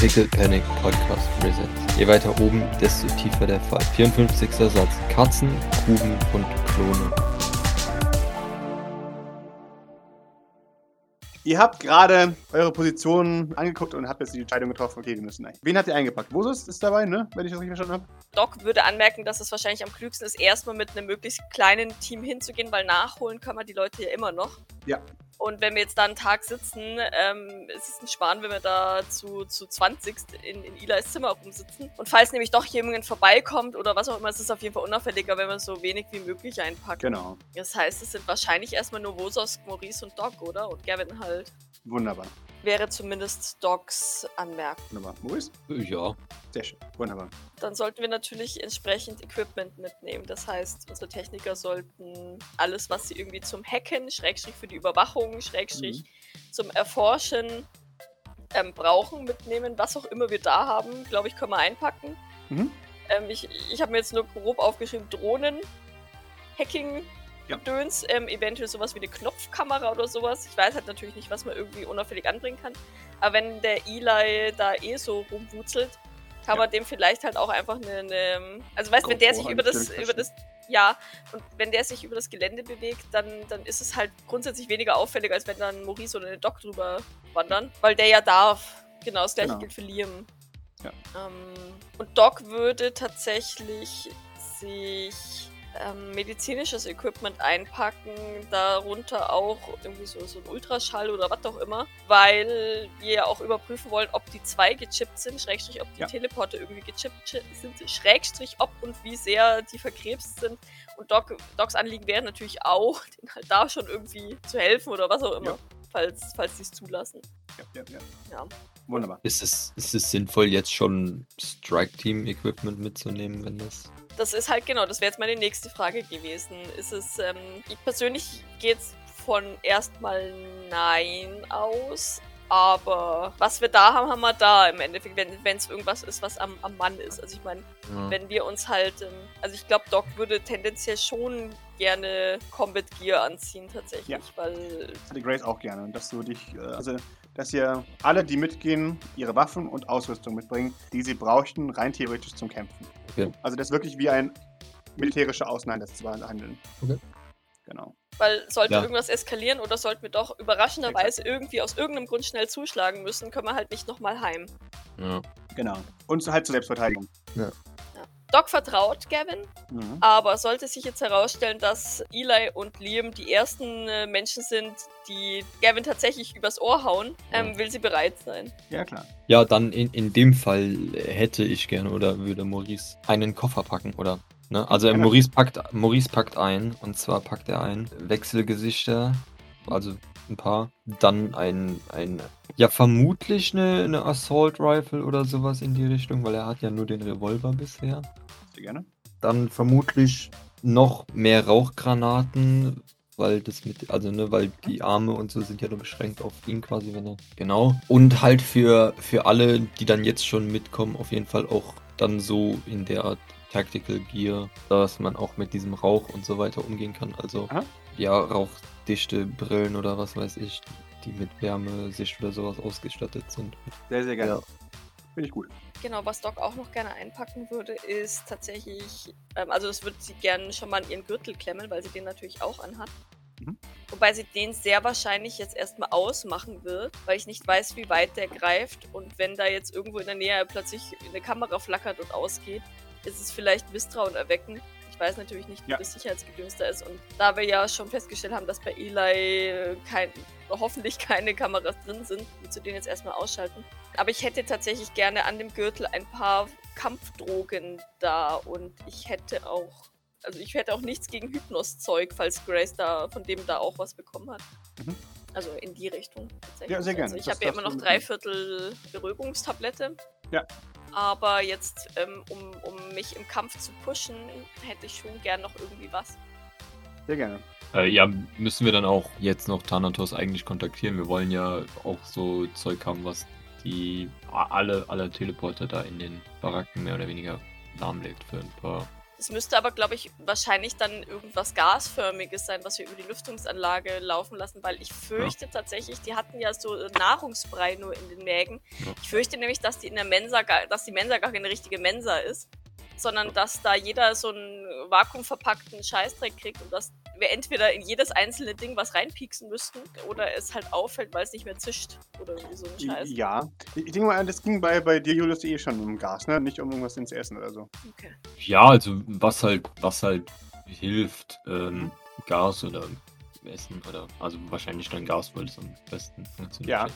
Pickle Panic Podcast Presents. Je weiter oben, desto tiefer der Fall. 54. Satz. Katzen, Kuben und Klone. Ihr habt gerade eure Positionen angeguckt und habt jetzt die Entscheidung getroffen, okay, wir müssen ein. Wen habt ihr eingepackt? Vosus ist dabei, ne? Wenn ich das richtig verstanden habe. Doc würde anmerken, dass es wahrscheinlich am klügsten ist, erstmal mit einem möglichst kleinen Team hinzugehen, weil nachholen kann man die Leute ja immer noch. Ja. Und wenn wir jetzt da einen Tag sitzen, ähm, ist es ein Sparen, wenn wir da zu, zu 20 in, in Eli's Zimmer rumsitzen. Und falls nämlich doch jemand vorbeikommt oder was auch immer, ist es auf jeden Fall unauffälliger, wenn wir so wenig wie möglich einpacken. Genau. Das heißt, es sind wahrscheinlich erstmal nur Vosos, Maurice und Doc, oder? Und Gavin halt. Wunderbar. Wäre zumindest Docs Anmerkung. Wunderbar. Maurice? Ja. Sehr schön. Wunderbar. Dann sollten wir natürlich entsprechend Equipment mitnehmen. Das heißt, unsere Techniker sollten alles, was sie irgendwie zum Hacken, Schrägstrich für die Überwachung, Schrägstrich zum Erforschen ähm, brauchen, mitnehmen. Was auch immer wir da haben, glaube ich, können wir einpacken. Mhm. Ähm, ich ich habe mir jetzt nur grob aufgeschrieben, Drohnen, Hacking, Ja. Gedöns, ähm, eventuell sowas wie eine Knopfkamera oder sowas. Ich weiß halt natürlich nicht, was man irgendwie unauffällig anbringen kann. Aber wenn der Eli da eh so rumwurzelt, kann Ja. man dem vielleicht halt auch einfach eine. eine also weißt du, wenn der sich über das, über das. Ja, und wenn der sich über das Gelände bewegt, dann, dann ist es halt grundsätzlich weniger auffällig, als wenn dann Maurice oder eine Doc drüber wandern. Weil der ja darf. Genau, das gleiche Genau. gilt für Liam. Ja. Ähm, und Doc würde tatsächlich sich ähm, medizinisches Equipment einpacken, darunter auch irgendwie so, so ein Ultraschall oder was auch immer, weil wir ja auch überprüfen wollen, ob die zwei gechippt sind, Schrägstrich, ob die Ja. Teleporter irgendwie gechippt chi- sind, Schrägstrich, ob und wie sehr die verkrebst sind. Und Doc, Docs Anliegen wäre natürlich auch, denen halt da schon irgendwie zu helfen oder was auch immer, Ja. Falls, falls sie es zulassen. Ja, ja, ja. Ja. Wunderbar. Ist es, ist es sinnvoll, jetzt schon Strike-Team-Equipment mitzunehmen, wenn das. Das ist halt genau, das wäre jetzt meine nächste Frage gewesen. Ist es, ähm, ich persönlich gehe jetzt von erstmal Nein aus, aber was wir da haben, haben wir da im Endeffekt, wenn es irgendwas ist, was am, am Mann ist. Also ich meine, Ja. wenn wir uns halt, ähm, also ich glaube, Doc würde tendenziell schon gerne Combat Gear anziehen tatsächlich, Ja. weil Das hatte Grace auch gerne. Dass du dich, äh, also, dass ihr alle, die mitgehen, ihre Waffen und Ausrüstung mitbringen, die sie brauchten, rein theoretisch zum Kämpfen. Okay. Also das wirklich wie ein militärischer Außeneinsatz zu behandeln. Okay. Genau. Weil sollte Ja. irgendwas eskalieren oder sollten wir doch überraschenderweise irgendwie aus irgendeinem Grund schnell zuschlagen müssen, können wir halt nicht nochmal heim. Ja. Genau. Und halt zur Selbstverteidigung. Doc vertraut Gavin, Mhm. aber sollte sich jetzt herausstellen, dass Eli und Liam die ersten äh, Menschen sind, die Gavin tatsächlich übers Ohr hauen, ähm, will sie bereit sein. Ja, klar. Ja, dann in, in dem Fall hätte ich gerne oder würde Maurice einen Koffer packen, oder? Ne? Also. Maurice packt Maurice packt ein und zwar packt er ein Wechselgesichter, also ein paar, dann ein, ein ja vermutlich eine, eine Assault Rifle oder sowas in die Richtung, weil er hat ja nur den Revolver bisher. Sehr gerne. Dann vermutlich noch mehr Rauchgranaten, weil das mit, also ne, weil die Arme und so sind ja nur beschränkt auf ihn quasi, wenn er. Genau. Und halt für, für alle, die dann jetzt schon mitkommen, auf jeden Fall auch dann so in der Art Tactical Gear, dass man auch mit diesem Rauch und so weiter umgehen kann. Also Aha. ja, rauchdichte Brillen oder was weiß ich, die mit Wärmesicht oder sowas ausgestattet sind. Sehr, sehr gerne. Ja. Finde ich gut. Genau, was Doc auch noch gerne einpacken würde, ist tatsächlich, ähm, also das würde sie gerne schon mal an ihren Gürtel klemmen, weil sie den natürlich auch anhat. Mhm. Wobei sie den sehr wahrscheinlich jetzt erstmal ausmachen wird, weil ich nicht weiß, wie weit der greift. Und wenn da jetzt irgendwo in der Nähe plötzlich eine Kamera flackert und ausgeht, ist es vielleicht Misstrauen erwecken. Ich weiß natürlich nicht, wie Ja. das Sicherheitsgedöns da ist. Und da wir ja schon festgestellt haben, dass bei Eli kein, hoffentlich keine Kameras drin sind, willst du den jetzt erstmal ausschalten. Aber ich hätte tatsächlich gerne an dem Gürtel ein paar Kampfdrogen da und ich hätte auch, also ich hätte auch nichts gegen Hypnos-Zeug, falls Grace da von dem da auch was bekommen hat. Mhm. Also in die Richtung tatsächlich. Ja, sehr gerne. Also ich habe ja immer noch drei. Viertel Beruhigungstablette. Ja. Aber jetzt, ähm, um, um mich im Kampf zu pushen, hätte ich schon gern noch irgendwie was. Sehr gerne. Äh, ja, müssen wir dann auch jetzt noch Thanatos eigentlich kontaktieren. Wir wollen ja auch so Zeug haben, was die alle, alle Teleporter da in den Baracken mehr oder weniger lahmlegt für ein paar Das müsste aber, glaube ich, wahrscheinlich dann irgendwas Gasförmiges sein, was wir über die Lüftungsanlage laufen lassen, weil ich fürchte ja. tatsächlich, die hatten ja so Nahrungsbrei nur in den Mägen. Ja. Ich fürchte nämlich, dass die in der Mensa, dass die Mensa gar keine richtige Mensa ist, sondern dass da jeder so einen vakuumverpackten Scheißdreck kriegt und dass wir entweder in jedes einzelne Ding was reinpieksen müssten oder es halt auffällt, weil es nicht mehr zischt oder so ein Scheiß. Ja, ich denke mal, das ging bei, bei dir, Julius, eh schon um Gas, ne? Nicht um irgendwas ins Essen oder so. Okay. Ja, also was halt, was halt hilft, ähm, Gas oder Essen oder also wahrscheinlich dann Gas, weil es am besten funktioniert.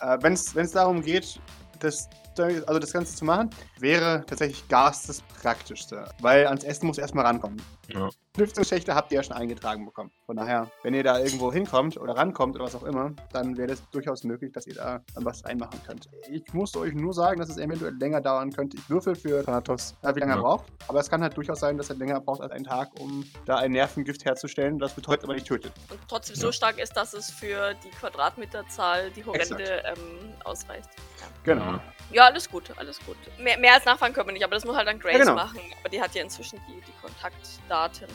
Ja, äh, wenn es darum geht, das, also das Ganze zu machen, wäre tatsächlich Gas das Praktischste. Weil ans Essen muss erstmal rankommen. Ja. Lüftungsschächte habt ihr ja schon eingetragen bekommen. Von daher, wenn ihr da irgendwo hinkommt oder rankommt oder was auch immer, dann wäre das durchaus möglich, dass ihr da was einmachen könnt. Ich muss euch nur sagen, dass es eventuell länger dauern könnte. Ich würfel für Thanatos, äh, wie lange ja. er braucht. Aber es kann halt durchaus sein, dass er länger braucht als einen Tag, um da ein Nervengift herzustellen, das betäubt aber nicht tötet. Und trotzdem ja. so stark ist, dass es für die Quadratmeterzahl, die horrende, ähm, ausreicht. Genau. Ja, alles gut, alles gut. Mehr, mehr als nachfragen können wir nicht, aber das muss halt dann Grace ja, genau. machen. Aber die hat ja inzwischen die, die Kontaktdaten.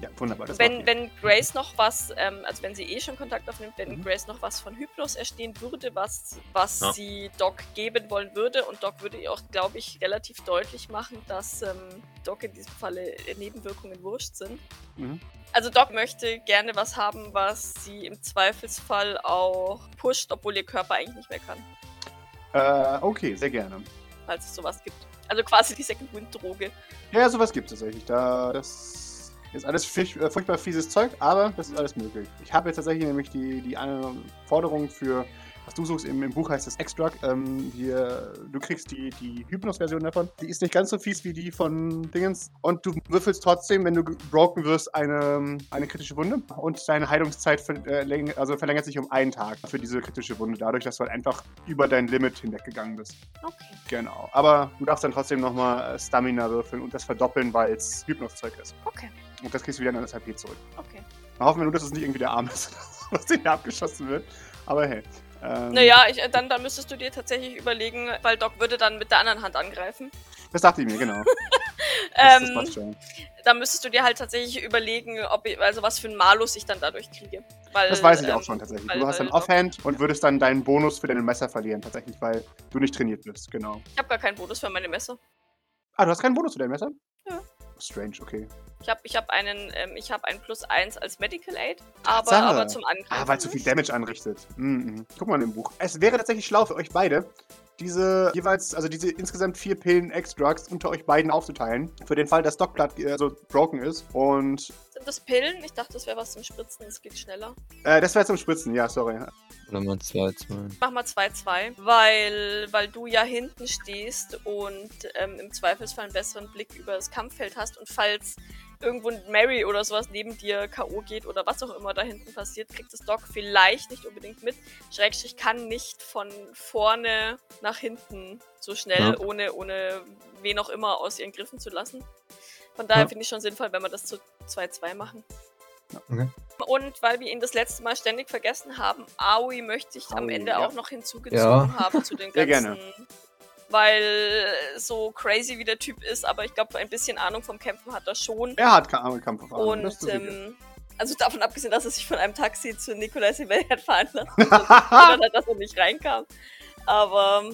Ja, wunderbar. wenn, wenn Grace noch was, ähm, also wenn sie eh schon Kontakt aufnimmt, wenn mhm. Grace noch was von Hypnos erstehen würde, was, was ja. sie Doc geben wollen würde, und Doc würde ihr auch, glaube ich, relativ deutlich machen, dass ähm, Doc in diesem Falle Nebenwirkungen wurscht sind. Mhm. Also Doc möchte gerne was haben, was sie im Zweifelsfall auch pusht, obwohl ihr Körper eigentlich nicht mehr kann. Äh, okay, sehr gerne. Falls es sowas gibt. Also quasi die Second Wind Droge. Ja, sowas gibt es tatsächlich. Da, das ist alles äh, furchtbar fieses Zeug, aber das ist alles möglich. Ich habe jetzt tatsächlich nämlich die, die eine Forderung für was du suchst, im, im Buch heißt es Extract. Ähm, hier, du kriegst die, die Hypnos-Version davon. Die ist nicht ganz so fies wie die von Dingens. Und du würfelst trotzdem, wenn du broken wirst, eine, eine kritische Wunde. Und deine Heilungszeit verlängert, äh, also verlängert sich um einen Tag für diese kritische Wunde. Dadurch, dass du halt einfach über dein Limit hinweggegangen bist. Okay. Genau. Aber du darfst dann trotzdem nochmal äh, Stamina würfeln und das verdoppeln, weil es Hypnos-Zeug ist. Okay. Und das kriegst du wieder in das HP zurück. Okay. Mal hoffen wir nur, dass es nicht irgendwie der Arm ist, was den abgeschossen wird. Aber hey. Ähm, naja, ich, dann, dann müsstest du dir tatsächlich überlegen, weil Doc würde dann mit der anderen Hand angreifen. Das dachte ich mir, genau. das, ähm, das Da müsstest du dir halt tatsächlich überlegen, ob ich, also was für einen Malus ich dann dadurch kriege. Weil, das weiß ich ähm, auch schon tatsächlich. Weil, du hast dann Offhand und würdest dann deinen Bonus für deine Messer verlieren, tatsächlich, weil du nicht trainiert bist, genau. Ich habe gar keinen Bonus für meine Messer. Ah, du hast keinen Bonus für deine Messer? Strange, okay. Ich habe ich hab einen, ähm, ich habe einen Plus 1 als Medical Aid, aber, aber zum Angreifen. Ah, weil es so viel Damage anrichtet. Mhm. Guck mal im Buch. Es wäre tatsächlich schlau für euch beide, diese jeweils, also diese insgesamt vier Pillen Extracts unter euch beiden aufzuteilen. Für den Fall, dass Doc äh, so broken ist. Und. Sind das Pillen? Ich dachte, das wäre was zum Spritzen, es geht schneller. Äh, das wäre zum Spritzen, ja, sorry. Oder mal 2-2. Mach mal 2-2, weil, weil du ja hinten stehst und ähm, im Zweifelsfall einen besseren Blick über das Kampffeld hast und falls irgendwo Mary oder sowas neben dir K.O. geht oder was auch immer da hinten passiert, kriegt das Doc vielleicht nicht unbedingt mit. Schrägstrich kann nicht von vorne nach hinten so schnell, ja. ohne, ohne wen auch immer aus ihren Griffen zu lassen. Von daher ja. finde ich schon sinnvoll, wenn wir das zu 2-2 machen. Okay. Und weil wir ihn das letzte Mal ständig vergessen haben, Aoi möchte ich Aoi, am Ende ja. auch noch hinzugezogen haben zu den ganzen. Sehr gerne weil so crazy wie der Typ ist, aber ich glaube, ein bisschen Ahnung vom Kämpfen hat er schon. Er hat keine Kampferfahrung. Und ähm, also davon abgesehen, dass er sich von einem Taxi zu Nikolai Sibel hat fahren lassen, also, dass er nicht reinkam. Aber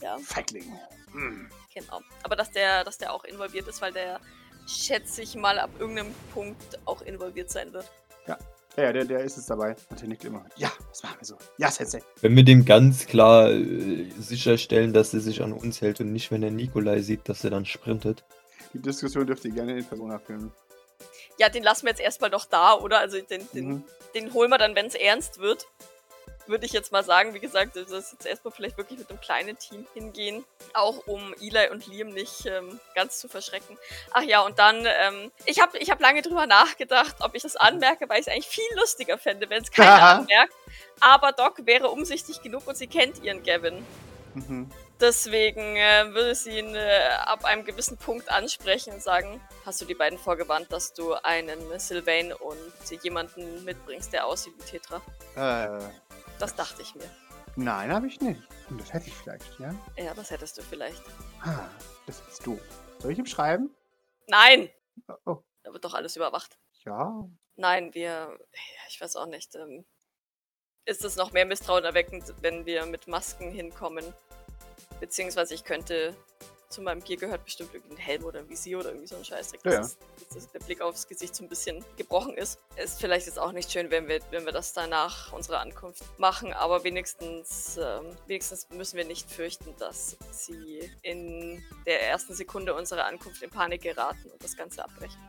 ja. Feigling. Hm. Genau. Aber dass der, dass der auch involviert ist, weil der, schätze ich mal, ab irgendeinem Punkt auch involviert sein wird. Ja. Ja, der, der ist jetzt dabei. Und der nickt immer. Ja, das machen wir so. Ja, Sensei. Wenn wir dem ganz klar äh, sicherstellen, dass er sich an uns hält und nicht, wenn er Nikolai sieht, dass er dann sprintet. Die Diskussion dürft ihr gerne in Persona filmen. Ja, den lassen wir jetzt erstmal noch da, oder? Also den, den, mhm. den holen wir dann, wenn es ernst wird würde ich jetzt mal sagen. Wie gesagt, das ist jetzt erstmal vielleicht wirklich mit einem kleinen Team hingehen. Auch um Eli und Liam nicht ähm, ganz zu verschrecken. Ach ja, und dann, ähm, ich habe ich hab lange drüber nachgedacht, ob ich das anmerke, weil ich es eigentlich viel lustiger fände, wenn es keiner anmerkt. Aber Doc wäre umsichtig genug und sie kennt ihren Gavin. Mhm. Deswegen äh, würde sie ihn äh, ab einem gewissen Punkt ansprechen und sagen, hast du die beiden vorgewarnt, dass du einen Sylvain und jemanden mitbringst, der aussieht wie Tetra? Äh, das dachte ich mir. Nein, habe ich nicht. Und das hätte ich vielleicht, ja? Ja, das hättest du vielleicht. Ah, das ist du. Soll ich ihm schreiben? Nein! Oh. Da wird doch alles überwacht. Ja. Nein, wir, ich weiß auch nicht. Ähm, ist es noch mehr Misstrauen erweckend, wenn wir mit Masken hinkommen? Beziehungsweise ich könnte zu meinem Gear gehört bestimmt irgendein Helm oder ein Visier oder irgendwie so ein Scheißdreck, ja, dass, dass, der Blick aufs Gesicht so ein bisschen gebrochen ist. Ist vielleicht jetzt auch nicht schön, wenn wir, wenn wir das danach unserer Ankunft machen, aber wenigstens, ähm, wenigstens müssen wir nicht fürchten, dass sie in der ersten Sekunde unserer Ankunft in Panik geraten und das Ganze abbrechen.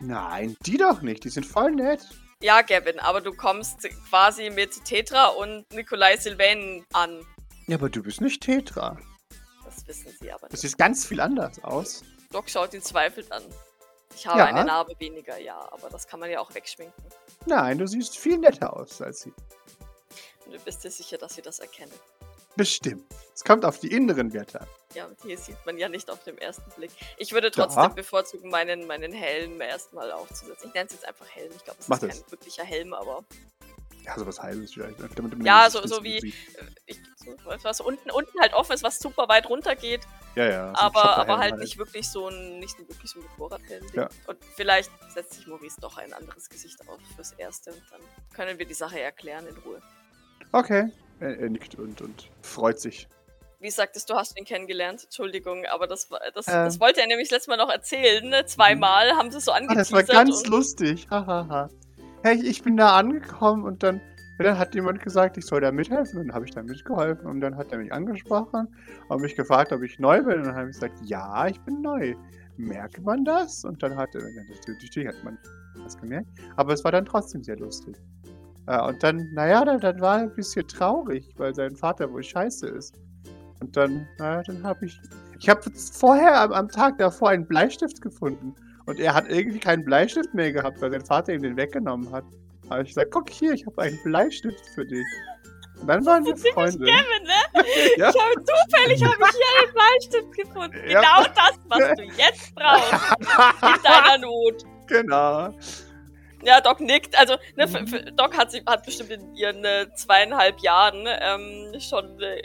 Nein, die doch nicht, die sind voll nett. Ja, Gavin, aber du kommst quasi mit Tetra und Nikolai Sylvain an. Ja, aber du bist nicht Tetra. Das wissen sie aber nicht. Das sieht ganz viel anders aus. Doc schaut ihn zweifelnd an. Ich habe ja. eine Narbe weniger, ja, aber das kann man ja auch wegschminken. Nein, du siehst viel netter aus als sie. Und du bist dir sicher, dass sie das erkennen? Bestimmt. Es kommt auf die inneren Werte an. Ja, und hier sieht man ja nicht auf dem ersten Blick. Ich würde trotzdem ja. bevorzugen, meinen, meinen Helm erstmal aufzusetzen. Ich nenne es jetzt einfach Helm. Ich glaube, es Mach ist das. kein wirklicher Helm, aber ja, sowas Heiles vielleicht. Damit ja, so, so wie äh, ich, so, was unten, unten halt offen ist, was super weit runter geht. Ja, ja. Aber, aber halt, halt, nicht wirklich so ein, nicht wirklich so ein Motorradhelm. Ja. Und vielleicht setzt sich Maurice doch ein anderes Gesicht auf fürs Erste und dann können wir die Sache erklären in Ruhe. Okay. Er, er nickt und, und freut sich. Wie sagtest du, hast ihn kennengelernt? Entschuldigung, aber das, das, ähm. das wollte er nämlich letztes Mal noch erzählen. Ne? Zweimal haben sie es so angeteasert. Ah, das war ganz lustig. Hahaha hey, ich bin da angekommen und dann, dann hat jemand gesagt, ich soll da mithelfen und dann habe ich da mitgeholfen und dann hat er mich angesprochen und mich gefragt, ob ich neu bin und dann habe ich gesagt, ja, ich bin neu. Merkt man das? Und dann hat er, natürlich hat man das gemerkt, aber es war dann trotzdem sehr lustig. Äh, und dann, naja, dann, dann war er ein bisschen traurig, weil sein Vater wohl scheiße ist. Und dann, naja, dann habe ich, ich habe vorher am, am Tag davor einen Bleistift gefunden und er hat irgendwie keinen Bleistift mehr gehabt, weil sein Vater ihm den weggenommen hat. Da habe ich gesagt, guck hier, ich habe einen Bleistift für dich. Und dann waren wir Freunde. Kevin, ne? ja. Ich habe zufällig habe ich hier einen Bleistift gefunden. Ja. Genau das, was du jetzt brauchst. in deiner Not. Genau. Ja, Doc nickt. Also, ne, für, für Doc hat, sie, hat bestimmt in ihren äh, zweieinhalb Jahren ähm, schon äh,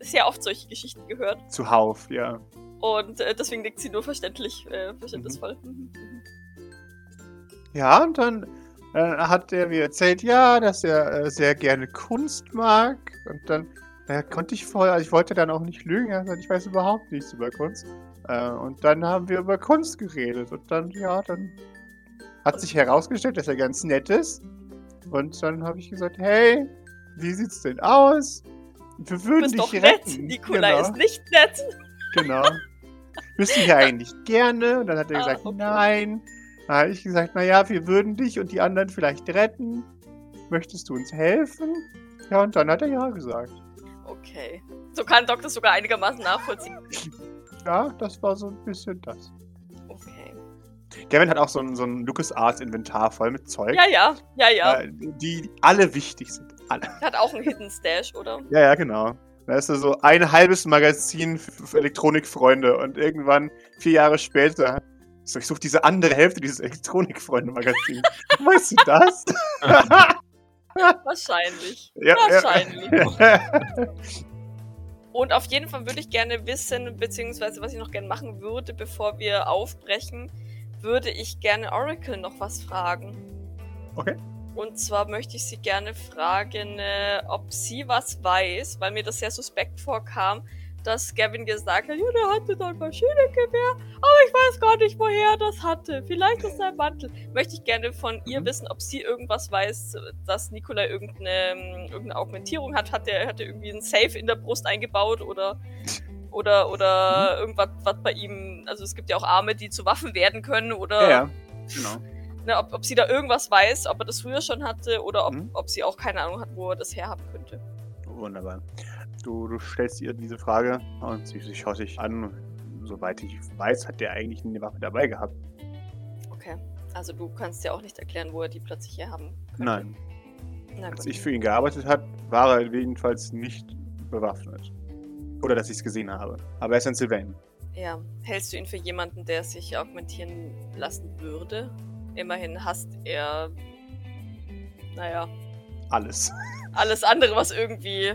sehr oft solche Geschichten gehört. Zuhauf, ja. Und äh, deswegen nickt sie nur verständlich, äh, verständnisvoll. Mhm. mhm. Ja, und dann äh, hat er mir erzählt, ja, dass er äh, sehr gerne Kunst mag. Und dann naja, konnte ich vorher, also ich wollte dann auch nicht lügen, er sagt, ich weiß überhaupt nichts über Kunst. Äh, und dann haben wir über Kunst geredet. Und dann, ja, dann hat sich herausgestellt, dass er ganz nett ist. Und dann habe ich gesagt, hey, wie sieht's denn aus? Wir würden du bist dich doch retten. nett. Nikolai genau. ist nicht nett. Genau. Bist du hier eigentlich gerne? Und dann hat er ah, gesagt, okay. nein. Dann habe ich gesagt, naja, wir würden dich und die anderen vielleicht retten. Möchtest du uns helfen? Ja, und dann hat er ja gesagt. Okay. So kann Doc das sogar einigermaßen nachvollziehen. Ja, das war so ein bisschen das. Okay. Gavin hat auch so ein, so ein LucasArts-Inventar voll mit Zeug. Ja, ja, ja, ja. Äh, die alle wichtig sind. Alle. Hat auch einen Hidden Stash, oder? Ja, ja, genau. Da ist so ein halbes Magazin für Elektronikfreunde und irgendwann, vier Jahre später, so, ich suche diese andere Hälfte dieses Elektronikfreunde-Magazins. weißt du das? Wahrscheinlich. Ja, Wahrscheinlich. Ja. Und auf jeden Fall würde ich gerne wissen, beziehungsweise was ich noch gerne machen würde, bevor wir aufbrechen, würde ich gerne Oracle noch was fragen. Okay. Und zwar möchte ich Sie gerne fragen, äh, ob sie was weiß, weil mir das sehr suspekt vorkam, dass Gavin gesagt hat, ja, der hatte da ein Maschinengewehr, aber ich weiß gar nicht, woher er das hatte. Vielleicht ist sein Mantel. Möchte ich gerne von ihr mhm. wissen, ob sie irgendwas weiß, dass Nikolai irgendeine, ähm, irgendeine Augmentierung hat. Hat er hat irgendwie ein Safe in der Brust eingebaut oder oder oder mhm. irgendwas was bei ihm. Also es gibt ja auch Arme, die zu Waffen werden können oder. Ja, ja. genau ne, ob, ob sie da irgendwas weiß, ob er das früher schon hatte oder ob, mhm. ob sie auch keine Ahnung hat, wo er das herhaben könnte. Wunderbar. Du, du stellst ihr diese Frage und sie, sie schaut sich an. Soweit ich weiß, hat der eigentlich eine Waffe dabei gehabt. Okay. Also du kannst ja auch nicht erklären, wo er die plötzlich herhaben könnte. Nein. Als ich für ihn gearbeitet habe, war er jedenfalls nicht bewaffnet. Oder dass ich es gesehen habe. Aber er ist ein Sylvain. Ja. Hältst du ihn für jemanden, der sich augmentieren lassen würde? Immerhin hasst er. Naja. Alles. Alles andere, was irgendwie.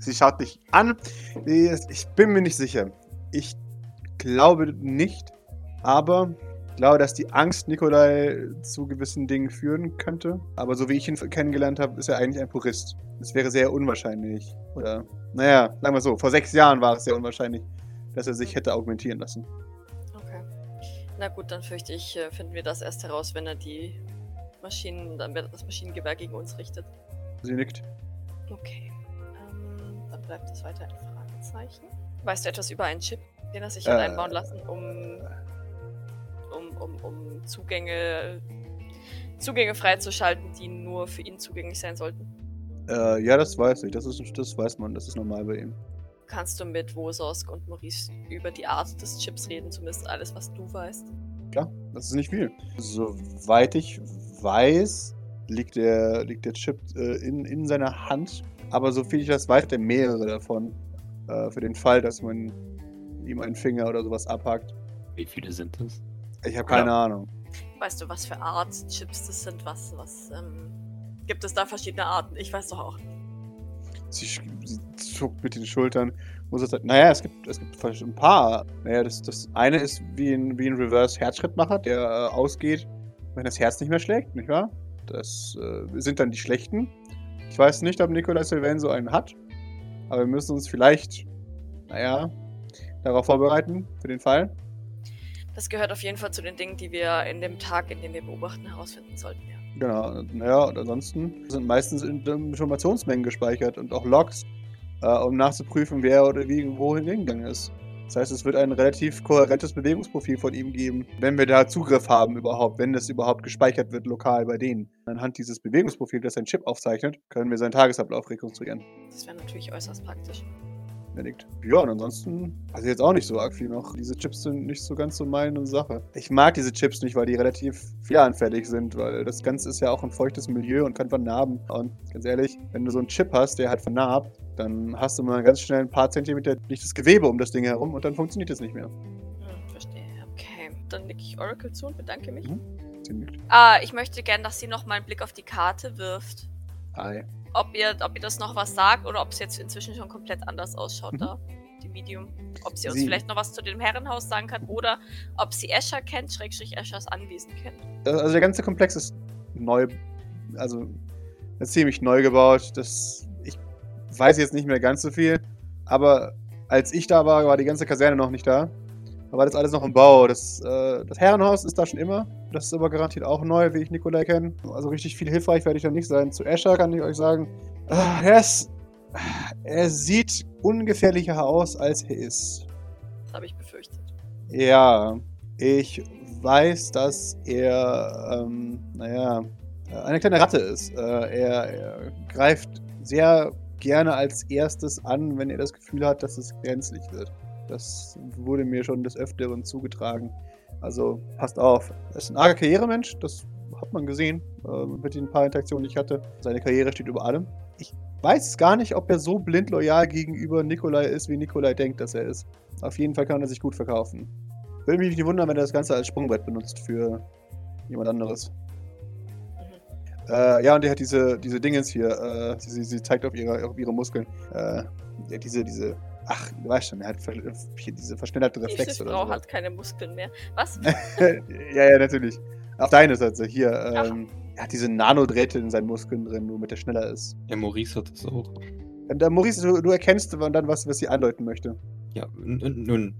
Sie schaut dich an. Ich bin mir nicht sicher. Ich glaube nicht. Aber glaube, dass die Angst Nikolai zu gewissen Dingen führen könnte. Aber so wie ich ihn kennengelernt habe, ist er eigentlich ein Purist. Es wäre sehr unwahrscheinlich. Oder, naja, sagen wir so, vor sechs Jahren war es sehr unwahrscheinlich, dass er sich hätte augmentieren lassen. Na gut, dann fürchte ich, äh, finden wir das erst heraus, wenn er die Maschinen, dann wird das Maschinengewehr gegen uns richtet. Sie nickt. Okay. Ähm, dann bleibt es weiter ein Fragezeichen. Weißt du etwas über einen Chip, den er sich hat äh, einbauen lassen, um um, um, um Zugänge, Zugänge freizuschalten, die nur für ihn zugänglich sein sollten? Äh, ja, das weiß ich. Das, ist, das weiß man. Das ist normal bei ihm. Kannst du mit Wososk und Maurice über die Art des Chips reden, zumindest alles, was du weißt? Klar, das ist nicht viel. Soweit ich weiß, liegt der, liegt der Chip äh, in, in seiner Hand. Aber so viel ich das weiß, hat er mehrere davon. Äh, für den Fall, dass man ihm einen Finger oder sowas abhackt. Wie viele sind das? Ich habe keine ja. Ahnung. Weißt du, was für Art Chips das sind? Was, was, ähm, gibt es da verschiedene Arten? Ich weiß doch auch. Sie, sie zuckt mit den Schultern. Muss es, naja, es gibt, es gibt ein paar. Naja, das, das eine ist wie ein, wie ein Reverse-Herzschrittmacher, der äh, ausgeht, wenn das Herz nicht mehr schlägt, nicht wahr? Das äh, sind dann die schlechten. Ich weiß nicht, ob Nikolai Sylvain so einen hat. Aber wir müssen uns vielleicht, naja, darauf vorbereiten, für den Fall. Das gehört auf jeden Fall zu den Dingen, die wir in dem Tag, in dem wir beobachten, herausfinden sollten, ja. Genau, naja, und ansonsten sind meistens Informationsmengen gespeichert und auch Logs, äh, um nachzuprüfen, wer oder wie wohin hingegangen ist. Das heißt, es wird ein relativ kohärentes Bewegungsprofil von ihm geben, wenn wir da Zugriff haben überhaupt, wenn das überhaupt gespeichert wird lokal bei denen. Anhand dieses Bewegungsprofils, das ein Chip aufzeichnet, können wir seinen Tagesablauf rekonstruieren. Das wäre natürlich äußerst praktisch erledigt. Ja, und ansonsten, also jetzt auch nicht so arg viel noch. Diese Chips sind nicht so ganz so meine Sache. Ich mag diese Chips nicht, weil die relativ fehleranfällig sind, weil das Ganze ist ja auch ein feuchtes Milieu und kann vernarben. Und ganz ehrlich, wenn du so einen Chip hast, der halt vernarbt, dann hast du mal ganz schnell ein paar Zentimeter nicht das Gewebe um das Ding herum und dann funktioniert es nicht mehr. Hm, verstehe. Okay. Dann nicke ich Oracle zu und bedanke mich. Mhm. Ah, ich möchte gern, dass sie noch mal einen Blick auf die Karte wirft. Hi ob ihr, ob ihr das noch was sagt oder ob es jetzt inzwischen schon komplett anders ausschaut mhm. da, die Medium. Ob sie, sie uns vielleicht noch was zu dem Herrenhaus sagen kann oder ob sie Escher kennt, Schrägstrich Eschers Anwesen kennt. Also der ganze Komplex ist neu, also ziemlich neu gebaut. Das, ich weiß jetzt nicht mehr ganz so viel, aber als ich da war, war die ganze Kaserne noch nicht da. Da war das alles noch im Bau. Das, äh, das Herrenhaus ist da schon immer. Das ist aber garantiert auch neu, wie ich Nikolai kenne. Also richtig viel hilfreich werde ich da nicht sein. Zu Escher kann ich euch sagen, äh, er, ist, er sieht ungefährlicher aus, als er ist. Das habe ich befürchtet. Ja, ich weiß, dass er, ähm, naja, eine kleine Ratte ist. Äh, er, er greift sehr gerne als erstes an, wenn er das Gefühl hat, dass es brenzlig wird. Das wurde mir schon des Öfteren zugetragen. Also passt auf. Er ist ein arger Karrieremensch, das hat man gesehen äh, mit den paar Interaktionen, die ich hatte. Seine Karriere steht über allem. Ich weiß gar nicht, ob er so blind loyal gegenüber Nikolai ist, wie Nikolai denkt, dass er ist. Auf jeden Fall kann er sich gut verkaufen. Würde mich nicht wundern, wenn er das Ganze als Sprungbrett benutzt für jemand anderes. Mhm. Äh, ja, und er hat diese, diese Dingens hier. Äh, sie, sie, zeigt auf ihre, auf ihre Muskeln. Äh, diese, diese Ach, du weißt schon, er hat hier diese verschnellerte Reflex oder so. Frau hat keine Muskeln mehr. Was? ja, ja, natürlich. Auf deine Seite, hier. Ähm, er hat diese Nanodrähte in seinen Muskeln drin, nur mit der schneller ist. Ja, Maurice hat das auch. Und, äh, Maurice, du, du erkennst dann was, was sie andeuten möchte. Ja, nun,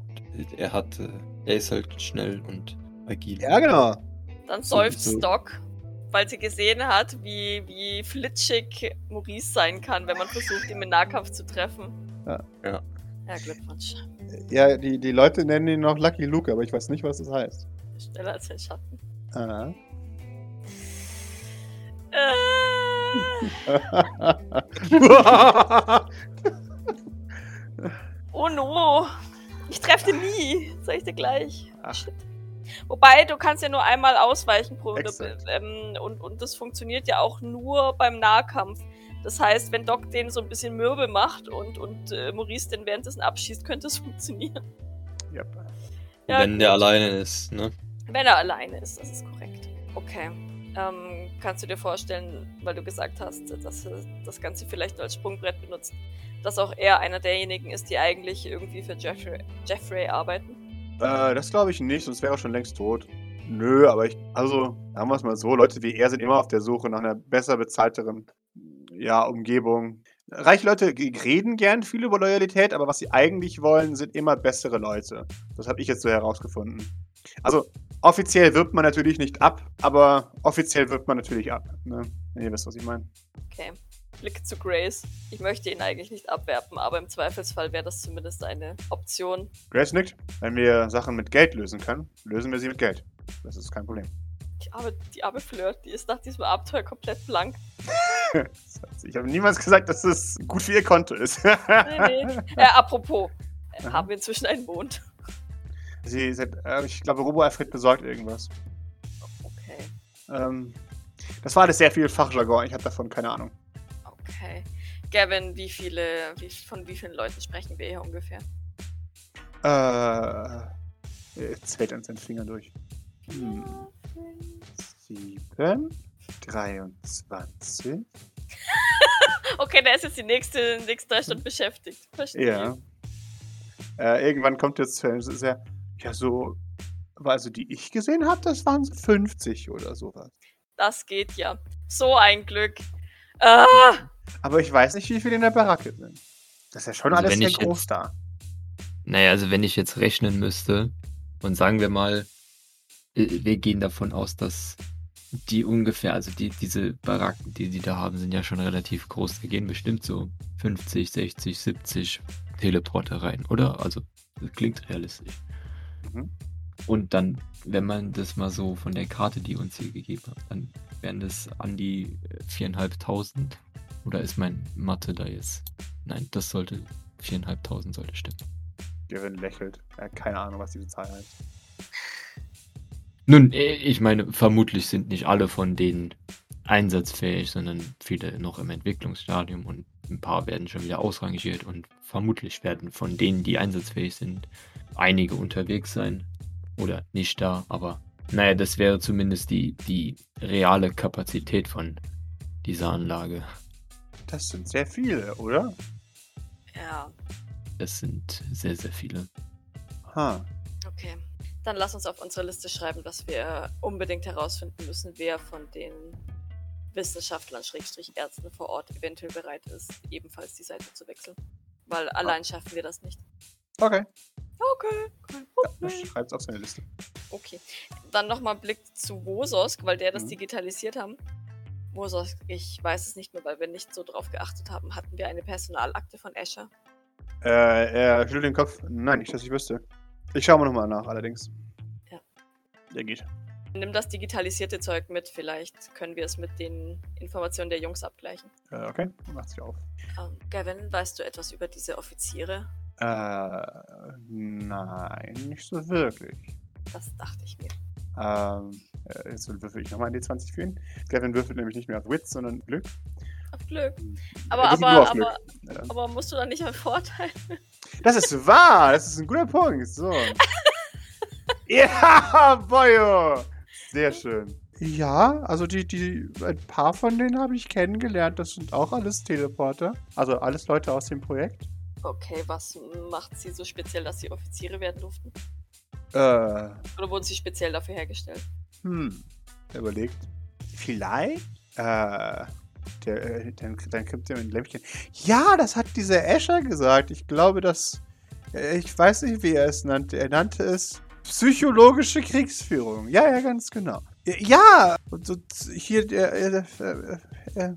er hat, äh, er ist halt schnell und agil. Ja, genau. Dann seufzt so. Doc, weil sie gesehen hat, wie, wie flitschig Maurice sein kann, wenn man versucht, ihn im Nahkampf zu treffen. Ja. ja. Ja, Glückwunsch. Ja, die, die Leute nennen ihn noch Lucky Luke, aber ich weiß nicht, was das heißt. Schneller als ein Schatten. Aha. oh no. Ich treffe den nie. Sag ich dir gleich. Ach. Shit. Wobei, du kannst ja nur einmal ausweichen pro Runde. Ähm, und, und das funktioniert ja auch nur beim Nahkampf. Das heißt, wenn Doc den so ein bisschen mürbe macht und, und äh, Maurice den währenddessen abschießt, könnte es funktionieren. Yep. Ja, wenn gut. der alleine ist, ne? Wenn er alleine ist, das ist korrekt. Okay. Ähm, kannst du dir vorstellen, weil du gesagt hast, dass er das Ganze vielleicht nur als Sprungbrett benutzt, dass auch er einer derjenigen ist, die eigentlich irgendwie für Jeffrey, Jeffrey arbeiten? Äh, das glaube ich nicht, sonst wäre er schon längst tot. Nö, aber ich, also, sagen wir es mal so, Leute wie er sind immer auf der Suche nach einer besser bezahlteren ja, Umgebung. Reiche Leute reden gern viel über Loyalität, aber was sie eigentlich wollen, sind immer bessere Leute. Das habe ich jetzt so herausgefunden. Also, offiziell wirbt man natürlich nicht ab, aber offiziell wirbt man natürlich ab. Ne? Wenn ihr wisst, was ich meine. Okay. Blick zu Grace. Ich möchte ihn eigentlich nicht abwerben, aber im Zweifelsfall wäre das zumindest eine Option. Grace nickt. Wenn wir Sachen mit Geld lösen können, lösen wir sie mit Geld. Das ist kein Problem. Die arme, die arme Flirt, die ist nach diesem Abenteuer komplett blank. ich habe niemals gesagt, dass es gut für ihr Konto ist. nee, nee. Äh, apropos, äh, haben wir inzwischen einen Mond? Sie, sie äh, ich glaube, Robo Alfred besorgt irgendwas. Okay. Ähm, das war alles sehr viel Fachjargon, ich habe davon keine Ahnung. Okay. Gavin, wie viele, wie, von wie vielen Leuten sprechen wir hier ungefähr? Äh, jetzt fällt uns den Finger durch. Hm. Sieben, 23. okay, der ist jetzt die nächste, nächsten drei Stunden beschäftigt. Verstehe. Ja. Äh, irgendwann kommt jetzt sehr, ja, so, also die ich gesehen habe, das waren 50 oder sowas. Das geht ja. So ein Glück. Ah! Aber ich weiß nicht, wie viele in der Baracke sind. Das ist ja schon also alles sehr groß jetzt, da. Naja, also wenn ich jetzt rechnen müsste und sagen wir mal, wir gehen davon aus, dass die ungefähr, also die, diese Baracken, die die da haben, sind ja schon relativ groß. Wir gehen bestimmt so 50, 60, 70 Teleporter rein, oder? Also, das klingt realistisch. Mhm. Und dann, wenn man das mal so von der Karte, die uns hier gegeben hat, dann wären das an die 4.500. Äh, oder ist mein Mathe da jetzt? Nein, das sollte 4.500 sollte stimmen. Gavin lächelt. Er hat keine Ahnung, was diese Zahl heißt. Nun, äh, ich meine, vermutlich sind nicht alle von denen einsatzfähig, sondern viele noch im Entwicklungsstadium und ein paar werden schon wieder ausrangiert und vermutlich werden von denen, die einsatzfähig sind, einige unterwegs sein oder nicht da, aber naja, das wäre zumindest die, die reale Kapazität von dieser Anlage. Das sind sehr viele, oder? Ja. Das sind sehr, sehr viele. Ha. Okay. Dann lass uns auf unsere Liste schreiben, dass wir unbedingt herausfinden müssen, wer von den Wissenschaftlern, Schrägstrich Ärzten vor Ort eventuell bereit ist, ebenfalls die Seite zu wechseln. Weil allein schaffen wir das nicht. Okay. Okay, kein Problem. Ja, schreib's auf seine Liste. Okay. Dann nochmal Blick zu Wososk, weil der das mhm. digitalisiert haben. Wososk, ich weiß es nicht mehr, weil wir nicht so drauf geachtet haben. Hatten wir eine Personalakte von Escher? Äh, er schüttelt den Kopf. Nein, nicht, dass ich wüsste. Ich schaue mal nochmal nach, allerdings. Ja. Der geht. Nimm das digitalisierte Zeug mit, vielleicht können wir es mit den Informationen der Jungs abgleichen. Äh, okay, macht sich auf. Ähm, Gavin, weißt du etwas über diese Offiziere? Äh, nein, nicht so wirklich. Das dachte ich mir. Ähm, äh, jetzt würfel ich nochmal in die 20 für ihn. Gavin würfelt nämlich nicht mehr auf Witz, sondern Glück. Auf Glück. Hm. Aber, aber, aber, ja. aber musst du dann nicht einen Vorteil? Das ist wahr! Das ist ein guter Punkt. So. ja, Boyo! Sehr schön. Ja, also die, die, ein paar von denen habe ich kennengelernt. Das sind auch alles Teleporter. Also alles Leute aus dem Projekt. Okay, was macht sie so speziell, dass sie Offiziere werden durften? Äh. Oder wurden sie speziell dafür hergestellt? Hm. Überlegt. Vielleicht? Äh. Der, äh, dann, dann kommt der mit Lämpchen. Ja, das hat dieser Escher gesagt. Ich glaube, dass. Äh, ich weiß nicht, wie er es nannte. Er nannte es psychologische Kriegsführung. Ja, ja, ganz genau. Ja, und, und hier, der, äh, äh, äh,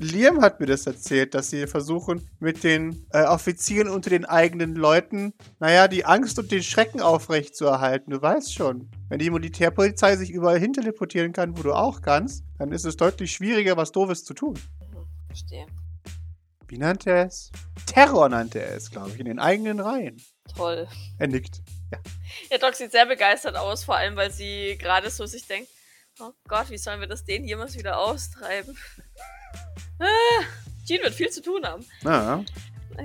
Liam hat mir das erzählt, dass sie versuchen, mit den äh, Offizieren unter den eigenen Leuten, naja, die Angst und den Schrecken aufrechtzuerhalten. Du weißt schon, wenn die Militärpolizei sich überall hinteleportieren kann, wo du auch kannst, dann ist es deutlich schwieriger, was Doofes zu tun. Verstehe. Wie nannte er es? Terror nannte er es, glaube ich, in den eigenen Reihen. Toll. Er nickt. Ja. ja, Doc sieht sehr begeistert aus, vor allem, weil sie gerade so sich denkt, oh Gott, wie sollen wir das denen jemals wieder austreiben? Ah, Jean wird viel zu tun haben. Ja.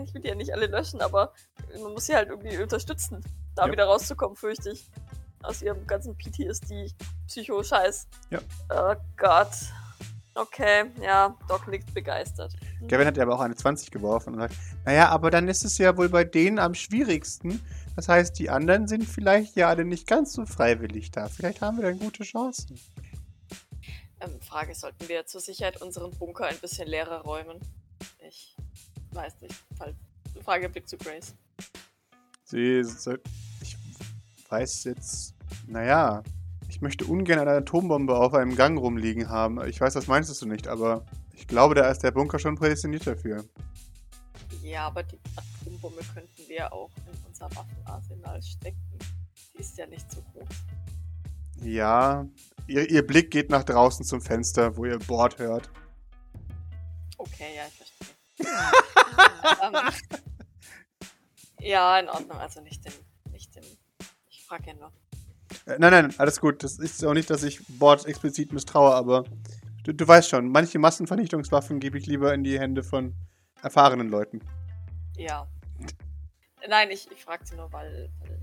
Ich will die ja nicht alle löschen, aber man muss sie halt irgendwie unterstützen, da ja. wieder rauszukommen, fürchte ich. Aus ihrem ganzen PTSD-Psycho-Scheiß. Ja. Oh Gott. Okay, ja, Doc nickt begeistert. Gavin hat ja aber auch eine 20 geworfen und sagt, naja, aber dann ist es ja wohl bei denen am schwierigsten. Das heißt, die anderen sind vielleicht ja alle nicht ganz so freiwillig da. Vielleicht haben wir dann gute Chancen. Ähm, Frage, sollten wir zur Sicherheit unseren Bunker ein bisschen leerer räumen? Ich weiß nicht. Frage Blick zu Grace. Sie soll, ich weiß jetzt, naja, ich möchte ungern eine Atombombe auf einem Gang rumliegen haben. Ich weiß, das meinst du nicht, aber ich glaube, da ist der Bunker schon prädestiniert dafür. Ja, aber die Atombombe könnten wir auch in unser Waffenarsenal stecken. Die ist ja nicht so groß. Ja, ihr, ihr Blick geht nach draußen zum Fenster, wo ihr Bord hört. Okay, ja, ich verstehe. ähm, ja, in Ordnung. Also nicht den. Nicht den ich frage ja nur. Äh, nein, nein, alles gut. Das ist auch nicht, dass ich Bord explizit misstraue, aber du, du weißt schon, manche Massenvernichtungswaffen gebe ich lieber in die Hände von erfahrenen Leuten. Ja. Nein, ich, ich frage sie nur, weil, weil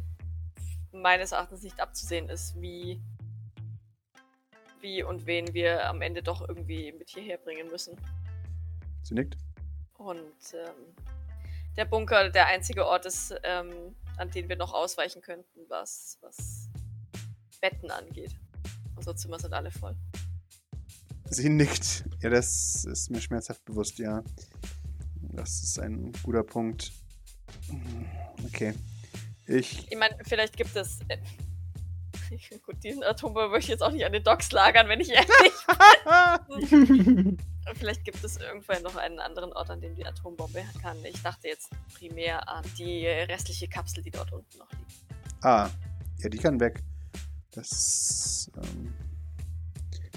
meines Erachtens nicht abzusehen ist, wie, wie und wen wir am Ende doch irgendwie mit hierher bringen müssen. Sie nickt. Und ähm, der Bunker der einzige Ort ist, ähm, an den wir noch ausweichen könnten, was, was Betten angeht. Unsere Zimmer sind alle voll. Sie nickt. Ja, das ist mir schmerzhaft bewusst, ja. Das ist ein guter Punkt. Okay. Ich. Ich meine, vielleicht gibt es. Gut, diesen Atombombe möchte ich jetzt auch nicht an den Docks lagern, wenn ich ehrlich bin. vielleicht gibt es irgendwann noch einen anderen Ort, an dem die Atombombe kann. Ich dachte jetzt primär an die restliche Kapsel, die dort unten noch liegt. Ah, ja, die kann weg. Das. Ähm,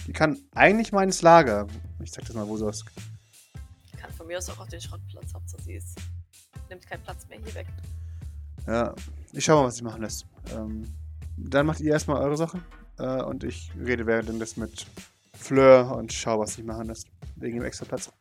die kann eigentlich mal ins Lager. Ich zeig das mal, wo sowas. Die kann von mir aus auch auf den Schrottplatz. Hauptsache sie ist, nimmt keinen Platz mehr hier weg. Ja, ich schau mal, was ich machen lässt. Ähm, dann macht ihr erstmal eure Sache. Äh, und ich rede währenddessen mit Fleur und schau, was ich machen lässt. Wegen dem extra Platz.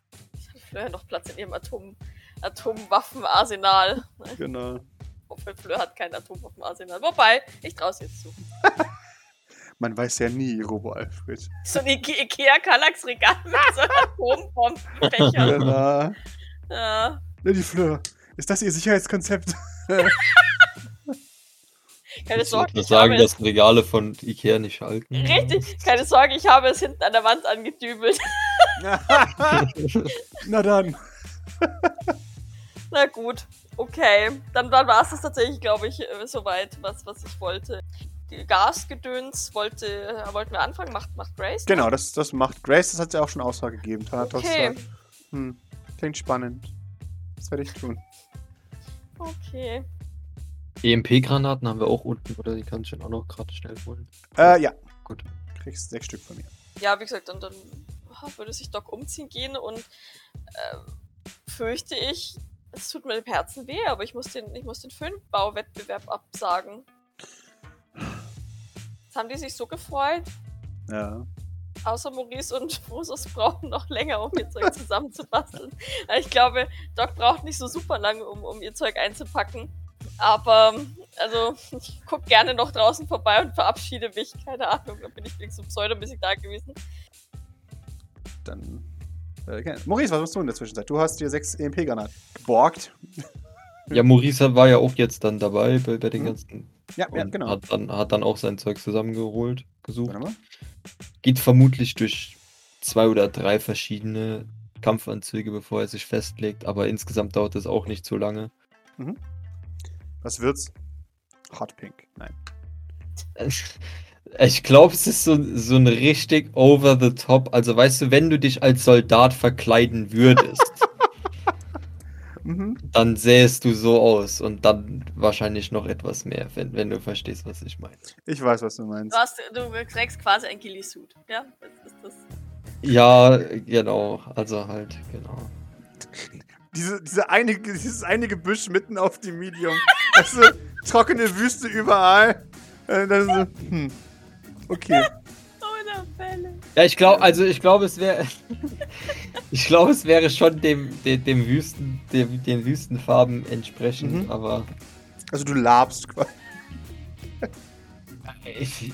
Fleur noch Platz in ihrem Atom Atomwaffenarsenal. Genau. Obwohl Fleur hat kein Atomwaffenarsenal. Wobei, ich traue es jetzt zu. Man weiß ja nie, Robo Alfred. So ein Ikea Kallax Regal mit so Atombombenbecher. Genau. Ja. Lady Fleur, ist das Ihr Sicherheitskonzept? Keine Sorge. Ich sagen, dass Regale von Ikea nicht halten. Richtig, keine Sorge, ich habe es hinten an der Wand angedübelt. Na dann. Na gut, okay. Dann, dann war es das tatsächlich, glaube ich, äh, soweit, was, was ich wollte. Die Gasgedöns wollte, wollten wir anfangen, macht, macht Grace. Genau, das, das macht Grace, das hat sie auch schon Aussage gegeben. Okay. hm, klingt spannend. Das werde ich tun. Okay. EMP-Granaten haben wir auch unten, oder die kann ich dann auch noch gerade schnell holen. Äh, ja. Gut. Kriegst sechs Stück von mir. Ja, wie gesagt, dann, dann ah, würde sich Doc umziehen gehen und ähm, fürchte ich, es tut mir im Herzen weh, aber ich muss den, ich muss den Föhnbauwettbewerb absagen. Jetzt haben die sich so gefreut. Ja. Außer Maurice und Rosus brauchen noch länger, um ihr Zeug zusammenzubasteln. Ich glaube, Doc braucht nicht so super lange, um, um ihr Zeug einzupacken. Aber, also, ich gucke gerne noch draußen vorbei und verabschiede mich. Keine Ahnung, da bin ich wenigstens so pseudomäßig da gewesen. Dann. Äh. Maurice, was machst du in der Zwischenzeit? Du hast dir sechs EMP-Granaten geborgt. Ja, Maurice war ja auch jetzt dann dabei bei, bei den Mhm. ganzen. Ja, ja, genau. Hat dann, hat dann auch sein Zeug zusammengeholt, gesucht. Warte mal. Geht vermutlich durch zwei oder drei verschiedene Kampfanzüge, bevor er sich festlegt, aber insgesamt dauert es auch nicht so lange. Was wird's? Hot Pink. Nein. Ich glaube, es ist so, so ein richtig over the top. Also, weißt du, wenn du dich als Soldat verkleiden würdest, Mhm. dann sähest du so aus und dann wahrscheinlich noch etwas mehr, wenn, wenn du verstehst, was ich meine. Ich weiß, was du meinst. Du, hast, du trägst quasi ein Ghillie-Suit. Ja, das ist das. Ja, genau. Also halt, genau. Diese, diese eine, dieses eine Gebüsch mitten auf dem Medium. Weißt du, trockene Wüste überall. Äh, das so, hm. Okay. Ohne Fälle. Ja, ich glaube, also ich glaube, es wäre. ich glaube, es wäre schon dem, dem, dem Wüsten, dem, den Wüstenfarben entsprechend, Mhm. aber. Also du labst quasi. Ich,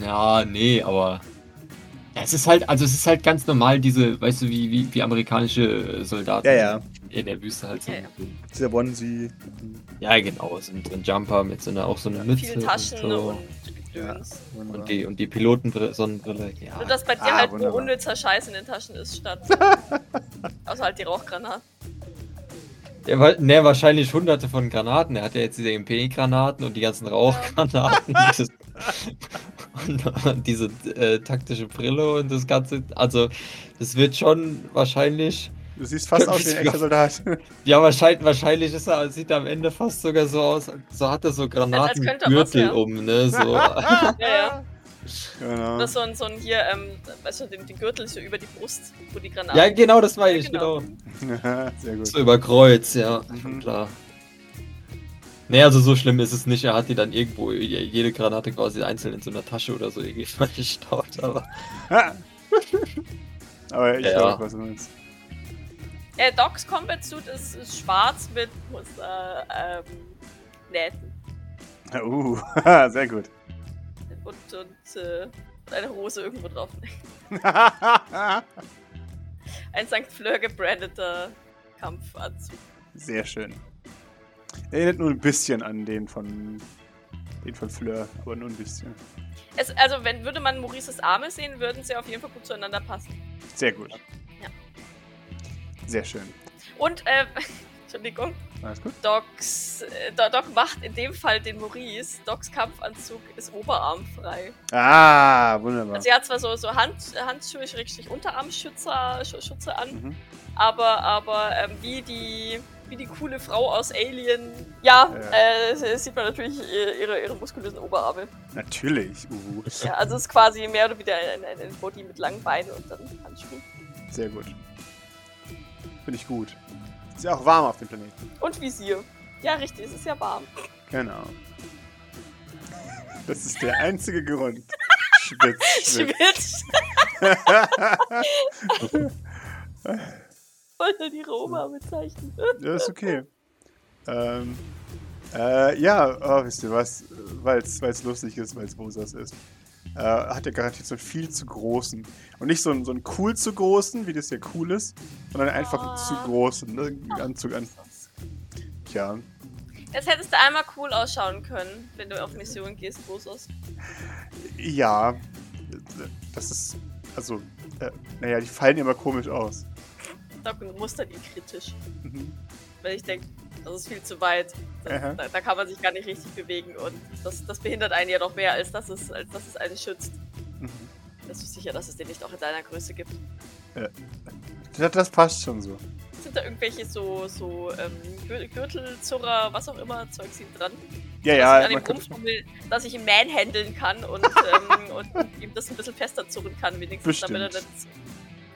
ja, nee, aber. Ja, es ist halt, also es ist halt ganz normal, diese, weißt du, wie, wie, wie amerikanische Soldaten Ja, ja. In der Wüste halt so. Ja, ja. Dieser Onesie. Ja, genau, so ein, so ein Jumper mit so einer, auch so einer Mütze. Viele Taschen und, so. und. Wunderbar. und die, und die Piloten-Sonnenbrille, ja. Nur, dass bei dir Ah, halt nur unnützer Scheiß in den Taschen ist, statt. Außer halt die Rauchgranaten. Ja, wa- ne, wahrscheinlich hunderte von Granaten. Er hat ja jetzt diese MP-Granaten und die ganzen Rauchgranaten. und, und diese äh, taktische Brille und das Ganze. Also, das wird schon wahrscheinlich. Du siehst fast aus wie ein echter Soldat. Ja, wahrscheinlich, wahrscheinlich ist er, sieht er am Ende fast sogar so aus, so hat er so Granatengürtel ja. um, ne? So. Ja, ja. Genau. Oder so ein, so ein hier, ähm, weißt du, den, den Gürtel so über die Brust, wo die Granaten. ja, genau, das meine Ja, ich, genau. genau. Sehr gut. So über Kreuz, ja, Mhm. klar. Nee, also so schlimm ist es nicht. Er hat die dann irgendwo, je- jede Granate quasi einzeln in so einer Tasche oder so irgendwie verstaut, aber. Aber ich Ja. glaube, was du meinst. Äh, Docs Combat Suit ist, ist schwarz mit Muster, ähm, Nähten. Uh, sehr gut. Und, und, äh, eine Hose irgendwo drauf. Ein St. Fleur gebrandeter Kampfanzug. sehr schön. Erinnert nur ein bisschen an den von den von Fleur, aber nur ein bisschen. Es, also, wenn würde man Maurices Arme sehen, würden sie auf jeden Fall gut zueinander passen. Sehr gut. Sehr schön. Und, äh, Entschuldigung, Alles gut? Docs, äh, Do- Doc macht in dem Fall den Maurice. Docs Kampfanzug ist oberarmfrei. Ah, wunderbar. Also, er hat zwar so, so Hand, Handschuhe, Schrägstrich Unterarmschützer Sch- Schütze an, Mhm. aber, aber ähm, wie die wie die coole Frau aus Alien, ja, Ja. Äh, sieht man natürlich äh, ihre, ihre muskulösen Oberarme. Natürlich. Uh, Ja, also es ist quasi mehr oder weniger ein, ein, ein Body mit langen Beinen und dann Handschuhen. sehr gut. Finde ich gut. Ist ja auch warm auf dem Planeten. Und Visier. Ja, richtig, es ist ja warm. Genau. Das ist der einzige Grund. Schwitz, schwitz. Wollte die Roma bezeichnen. Ja, ist okay. Ähm, äh, ja, oh, wisst ihr was? Weil es lustig ist, weil es Bosas ist. Äh, hat er garantiert so einen viel zu großen. Und nicht so einen, so einen cool zu großen, wie das ja cool ist, sondern einfach einen zu Ah. großen ne? Anzug an. Tja, Jetzt hättest du einmal cool ausschauen können, wenn du auf Mission gehst, Bosos. ja. Das ist. Also, äh, naja, die fallen immer komisch aus. Da mustert ihn kritisch. Mhm. Weil ich denke, das ist viel zu weit. Da, da kann man sich gar nicht richtig bewegen und das, das behindert einen ja noch mehr, als dass es, als dass es einen schützt. Mhm. Bist du sicher, dass es den nicht auch in deiner Größe gibt? Das, das passt schon so. Sind da irgendwelche so, so ähm, Gür- Gürtelzurrer, was auch immer, Zeugs hinten dran? Ja, dass ja, ich an dass ich ihn manhandeln kann und, ähm, und ihm das ein bisschen fester zurren kann, wenigstens, damit er Bestimmt. nicht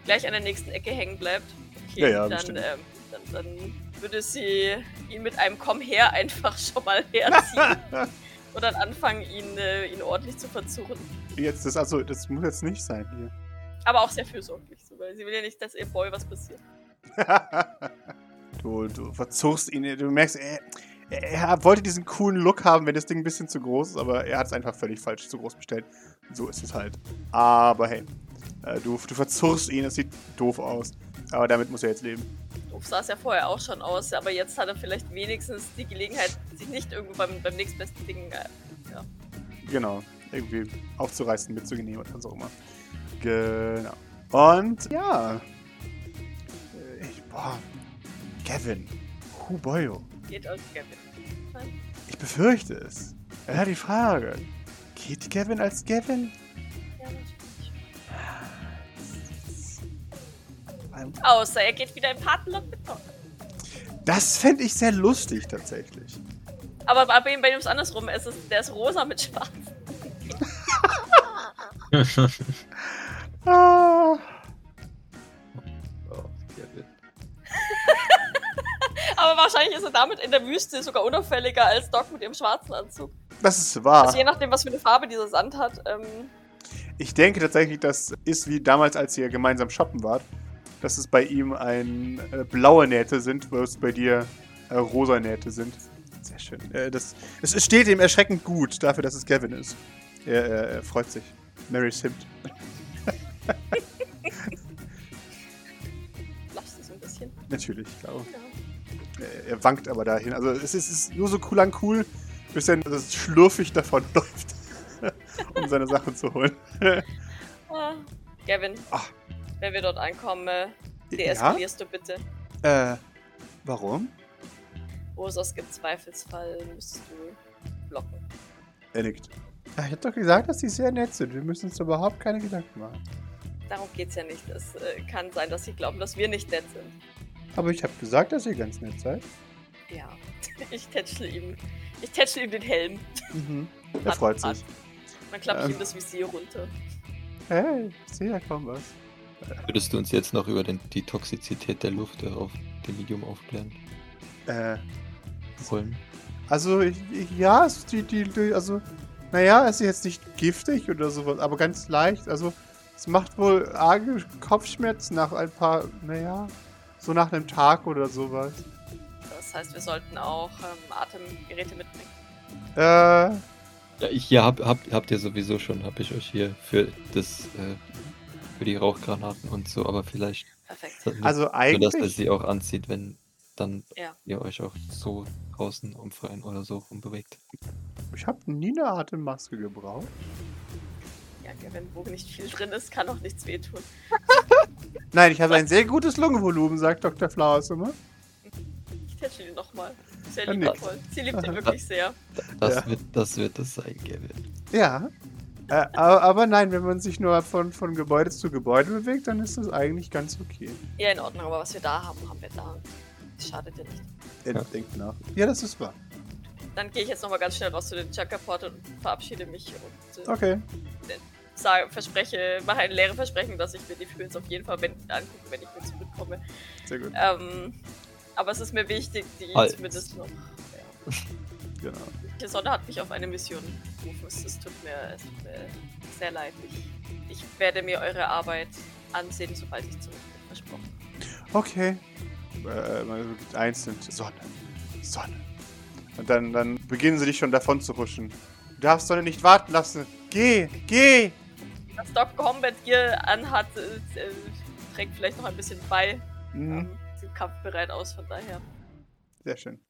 gleich an der nächsten Ecke hängen bleibt. Okay, Ja, ja, dann, ähm, dann, dann würde sie ihn mit einem Komm her einfach schon mal herziehen und dann anfangen, ihn, äh, ihn ordentlich zu verzurren. Jetzt, das, also, das muss jetzt nicht sein hier. Aber auch sehr fürsorglich, so, weil sie will ja nicht, dass ihr Boy was passiert. du, du verzurrst ihn, du merkst, er, er wollte diesen coolen Look haben, wenn das Ding ein bisschen zu groß ist, aber er hat es einfach völlig falsch zu groß bestellt. So ist es halt. Aber hey, äh, du, du verzurrst ihn, es sieht doof aus. Aber damit muss er jetzt leben. Doof sah es ja vorher auch schon aus, aber jetzt hat er vielleicht wenigstens die Gelegenheit, sich nicht irgendwo beim, beim nächstbesten Ding. Äh, ja. Genau. Irgendwie aufzureißen, mitzunehmen oder was auch immer. Genau. Und ja. Äh, Ich, boah. Gavin. Huboyo. Geht als Gavin. Nein. Ich befürchte es. Ja, die Frage. Geht Gavin als Gavin? Ja, natürlich. Ähm, Außer er geht wieder in Patenland mit Doc. Das fände ich sehr lustig tatsächlich. Aber bei bei ihm bei ihm ist es andersrum. Es ist, der ist rosa mit schwarz. Ah. Oh. Aber wahrscheinlich ist er damit in der Wüste sogar unauffälliger als Doc mit dem schwarzen Anzug. Das ist wahr. Also je nachdem, was für eine Farbe dieser Sand hat. Ähm, Ich denke tatsächlich, das ist wie damals, als ihr gemeinsam shoppen wart. Dass es bei ihm ein äh, blaue Nähte sind, wo es bei dir äh, rosa Nähte sind. Sehr schön. Äh, das, es, es steht ihm erschreckend gut dafür, dass es Gavin ist. Er, er, er freut sich. Mary Simt. Lachst du so ein bisschen? Natürlich, klar. Ja. Er, er, wankt aber dahin. Also es ist, ist nur so cool an cool, bis er das schlurfig davon läuft, um seine Sachen zu holen. ah, Gavin, Ach. Wenn wir dort ankommen, äh, deeskalierst ja? du bitte. Äh, warum? Ursos gibt Zweifelsfall, müsstest du blocken. Er nickt. Ja, ich hab doch gesagt, dass sie sehr nett sind. Wir müssen uns überhaupt keine Gedanken machen. Darum geht's ja nicht. Es äh, kann sein, dass sie glauben, dass wir nicht nett sind. Aber ich habe gesagt, dass ihr ganz nett seid. Ja, ich tätschle ihm. Ich tätschle ihm den Helm. Mhm. Er freut sich. Man klappt ähm. ihm das Visier runter. Hey, ich sehe ja kaum was. Würdest du uns jetzt noch über den, die Toxizität der Luft auf dem Medium aufklären? Äh. Wollen? Also, ja, die, die, also, naja, es ist jetzt nicht giftig oder sowas, aber ganz leicht. Also, es macht wohl arge Kopfschmerzen nach ein paar, naja, so nach einem Tag oder sowas. Das heißt, wir sollten auch ähm, Atemgeräte mitbringen. Äh. Ja, ich hier hab, hab, habt ihr sowieso schon, hab ich euch hier für das, äh, für die Rauchgranaten und so, aber vielleicht. Perfekt. Also eigentlich. So, dass er sie auch anzieht, wenn dann ja. ihr euch auch so draußen umfreien oder so rumbewegt. Ich habe nie eine Atemmaske gebraucht. Ja, wenn wo nicht viel drin ist, kann auch nichts wehtun. Nein, ich habe ein sehr gutes Lungenvolumen, sagt Dr. Flowers immer. Ich tätsche ihn nochmal. Sehr liebevoll. Sie liebt ihn wirklich sehr. Das, ja. wird, das wird das sein, Gavin. Ja. Äh, aber, aber, nein, wenn man sich nur von, von Gebäude zu Gebäude bewegt, dann ist das eigentlich ganz okay. Ja, in Ordnung, aber was wir da haben, haben wir da. Das schadet ja nicht. Er ja. denkt nach. Ja, das ist wahr. Dann gehe ich jetzt nochmal ganz schnell raus zu den Chakra-Port und verabschiede mich und äh, okay. sage, verspreche, mache ein leere Versprechen, dass ich mir die Films auf jeden Fall wenn, angucke, wenn ich wieder zurückkomme. Sehr gut. Ähm, aber es ist mir wichtig, die halt. zumindest noch. Ja. Genau. Die Sonne hat mich auf eine Mission gerufen. Es, tut, mir, es tut mir sehr leid. Ich, ich werde mir eure Arbeit ansehen, sobald ich zurück bin. Versprochen. Okay äh, einzeln Sonne, Sonne. Und dann, dann beginnen sie dich schon davon zu huschen. Du darfst Sonne nicht warten lassen. Geh, geh! Das Doc Combat Gear anhat, äh, äh, trägt vielleicht noch ein bisschen bei. Mhm. Ähm, sieht kampfbereit aus, von daher. Sehr schön.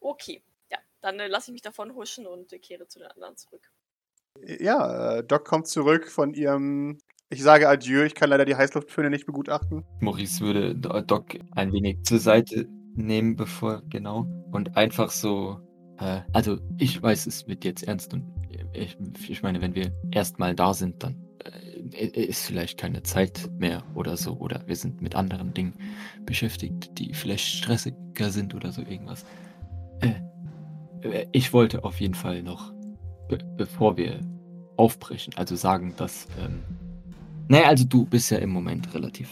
Okay, ja, dann äh, lasse ich mich davon huschen und äh, kehre zu den anderen zurück. Ja, äh, Doc kommt zurück von ihrem ich sage Adieu, ich kann leider die Heißluftföhne nicht begutachten. Maurice würde Doc ein wenig zur Seite nehmen, bevor, genau. Und einfach so, äh, also ich weiß, es wird jetzt ernst und ich, ich meine, wenn wir erstmal da sind, dann äh, ist vielleicht keine Zeit mehr oder so. Oder wir sind mit anderen Dingen beschäftigt, die vielleicht stressiger sind oder so irgendwas. Äh, äh ich wollte auf jeden Fall noch, be bevor wir aufbrechen, also sagen, dass ähm, naja, also du bist ja im Moment relativ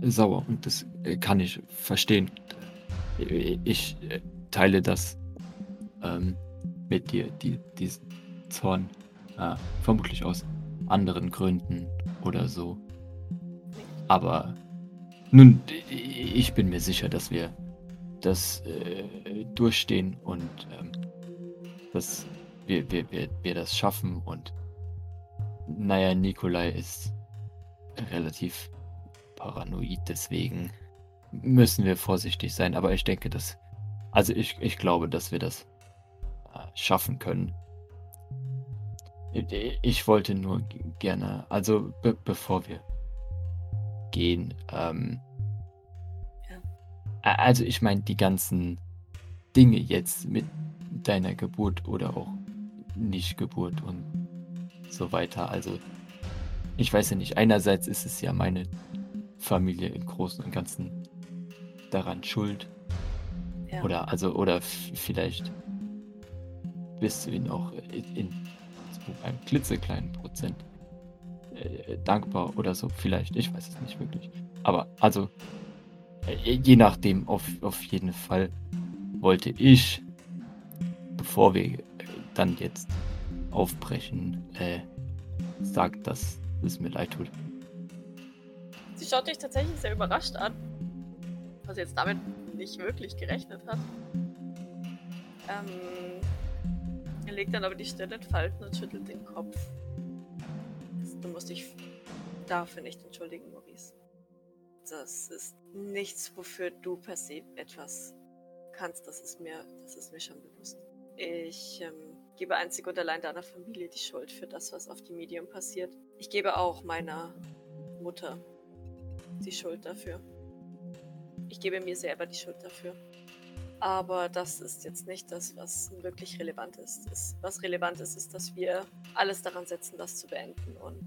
sauer und das äh, kann ich verstehen. Äh, ich äh, teile das ähm, mit dir, die, diesen Zorn, äh, vermutlich aus anderen Gründen oder so. Aber nun, ich bin mir sicher, dass wir das äh, durchstehen und ähm, dass wir, wir, wir, wir das schaffen und naja, Nikolai ist relativ paranoid, deswegen müssen wir vorsichtig sein. Aber ich denke, dass. Also ich, ich glaube, dass wir das äh, schaffen können. Ich wollte nur gerne, also be bevor wir gehen, ähm. Also ich meine die ganzen Dinge jetzt mit deiner Geburt oder auch Nicht-Geburt und so weiter. Also ich weiß ja nicht, einerseits ist es ja meine Familie im Großen und Ganzen daran schuld. Ja. Oder also, oder vielleicht bist du ihnen auch in, in einem klitzekleinen Prozent äh, dankbar oder so, vielleicht, ich weiß es nicht wirklich. Aber also, je nachdem, auf, auf jeden Fall wollte ich, bevor wir dann jetzt aufbrechen, äh, sagen, dass es mir leid tut. Sie schaut dich tatsächlich sehr überrascht an, was jetzt damit nicht wirklich gerechnet hat. Ähm, er legt dann aber die Stirn in Falten und schüttelt den Kopf. Du musst dich dafür nicht entschuldigen. Das ist nichts, wofür du per se etwas kannst. Das ist mir, das ist mir schon bewusst. Ich ähm, gebe einzig und allein deiner Familie die Schuld für das, was auf dem Medium passiert. Ich gebe auch meiner Mutter die Schuld dafür. Ich gebe mir selber die Schuld dafür. Aber das ist jetzt nicht das, was wirklich relevant ist. Das, was relevant ist, ist, dass wir alles daran setzen, das zu beenden und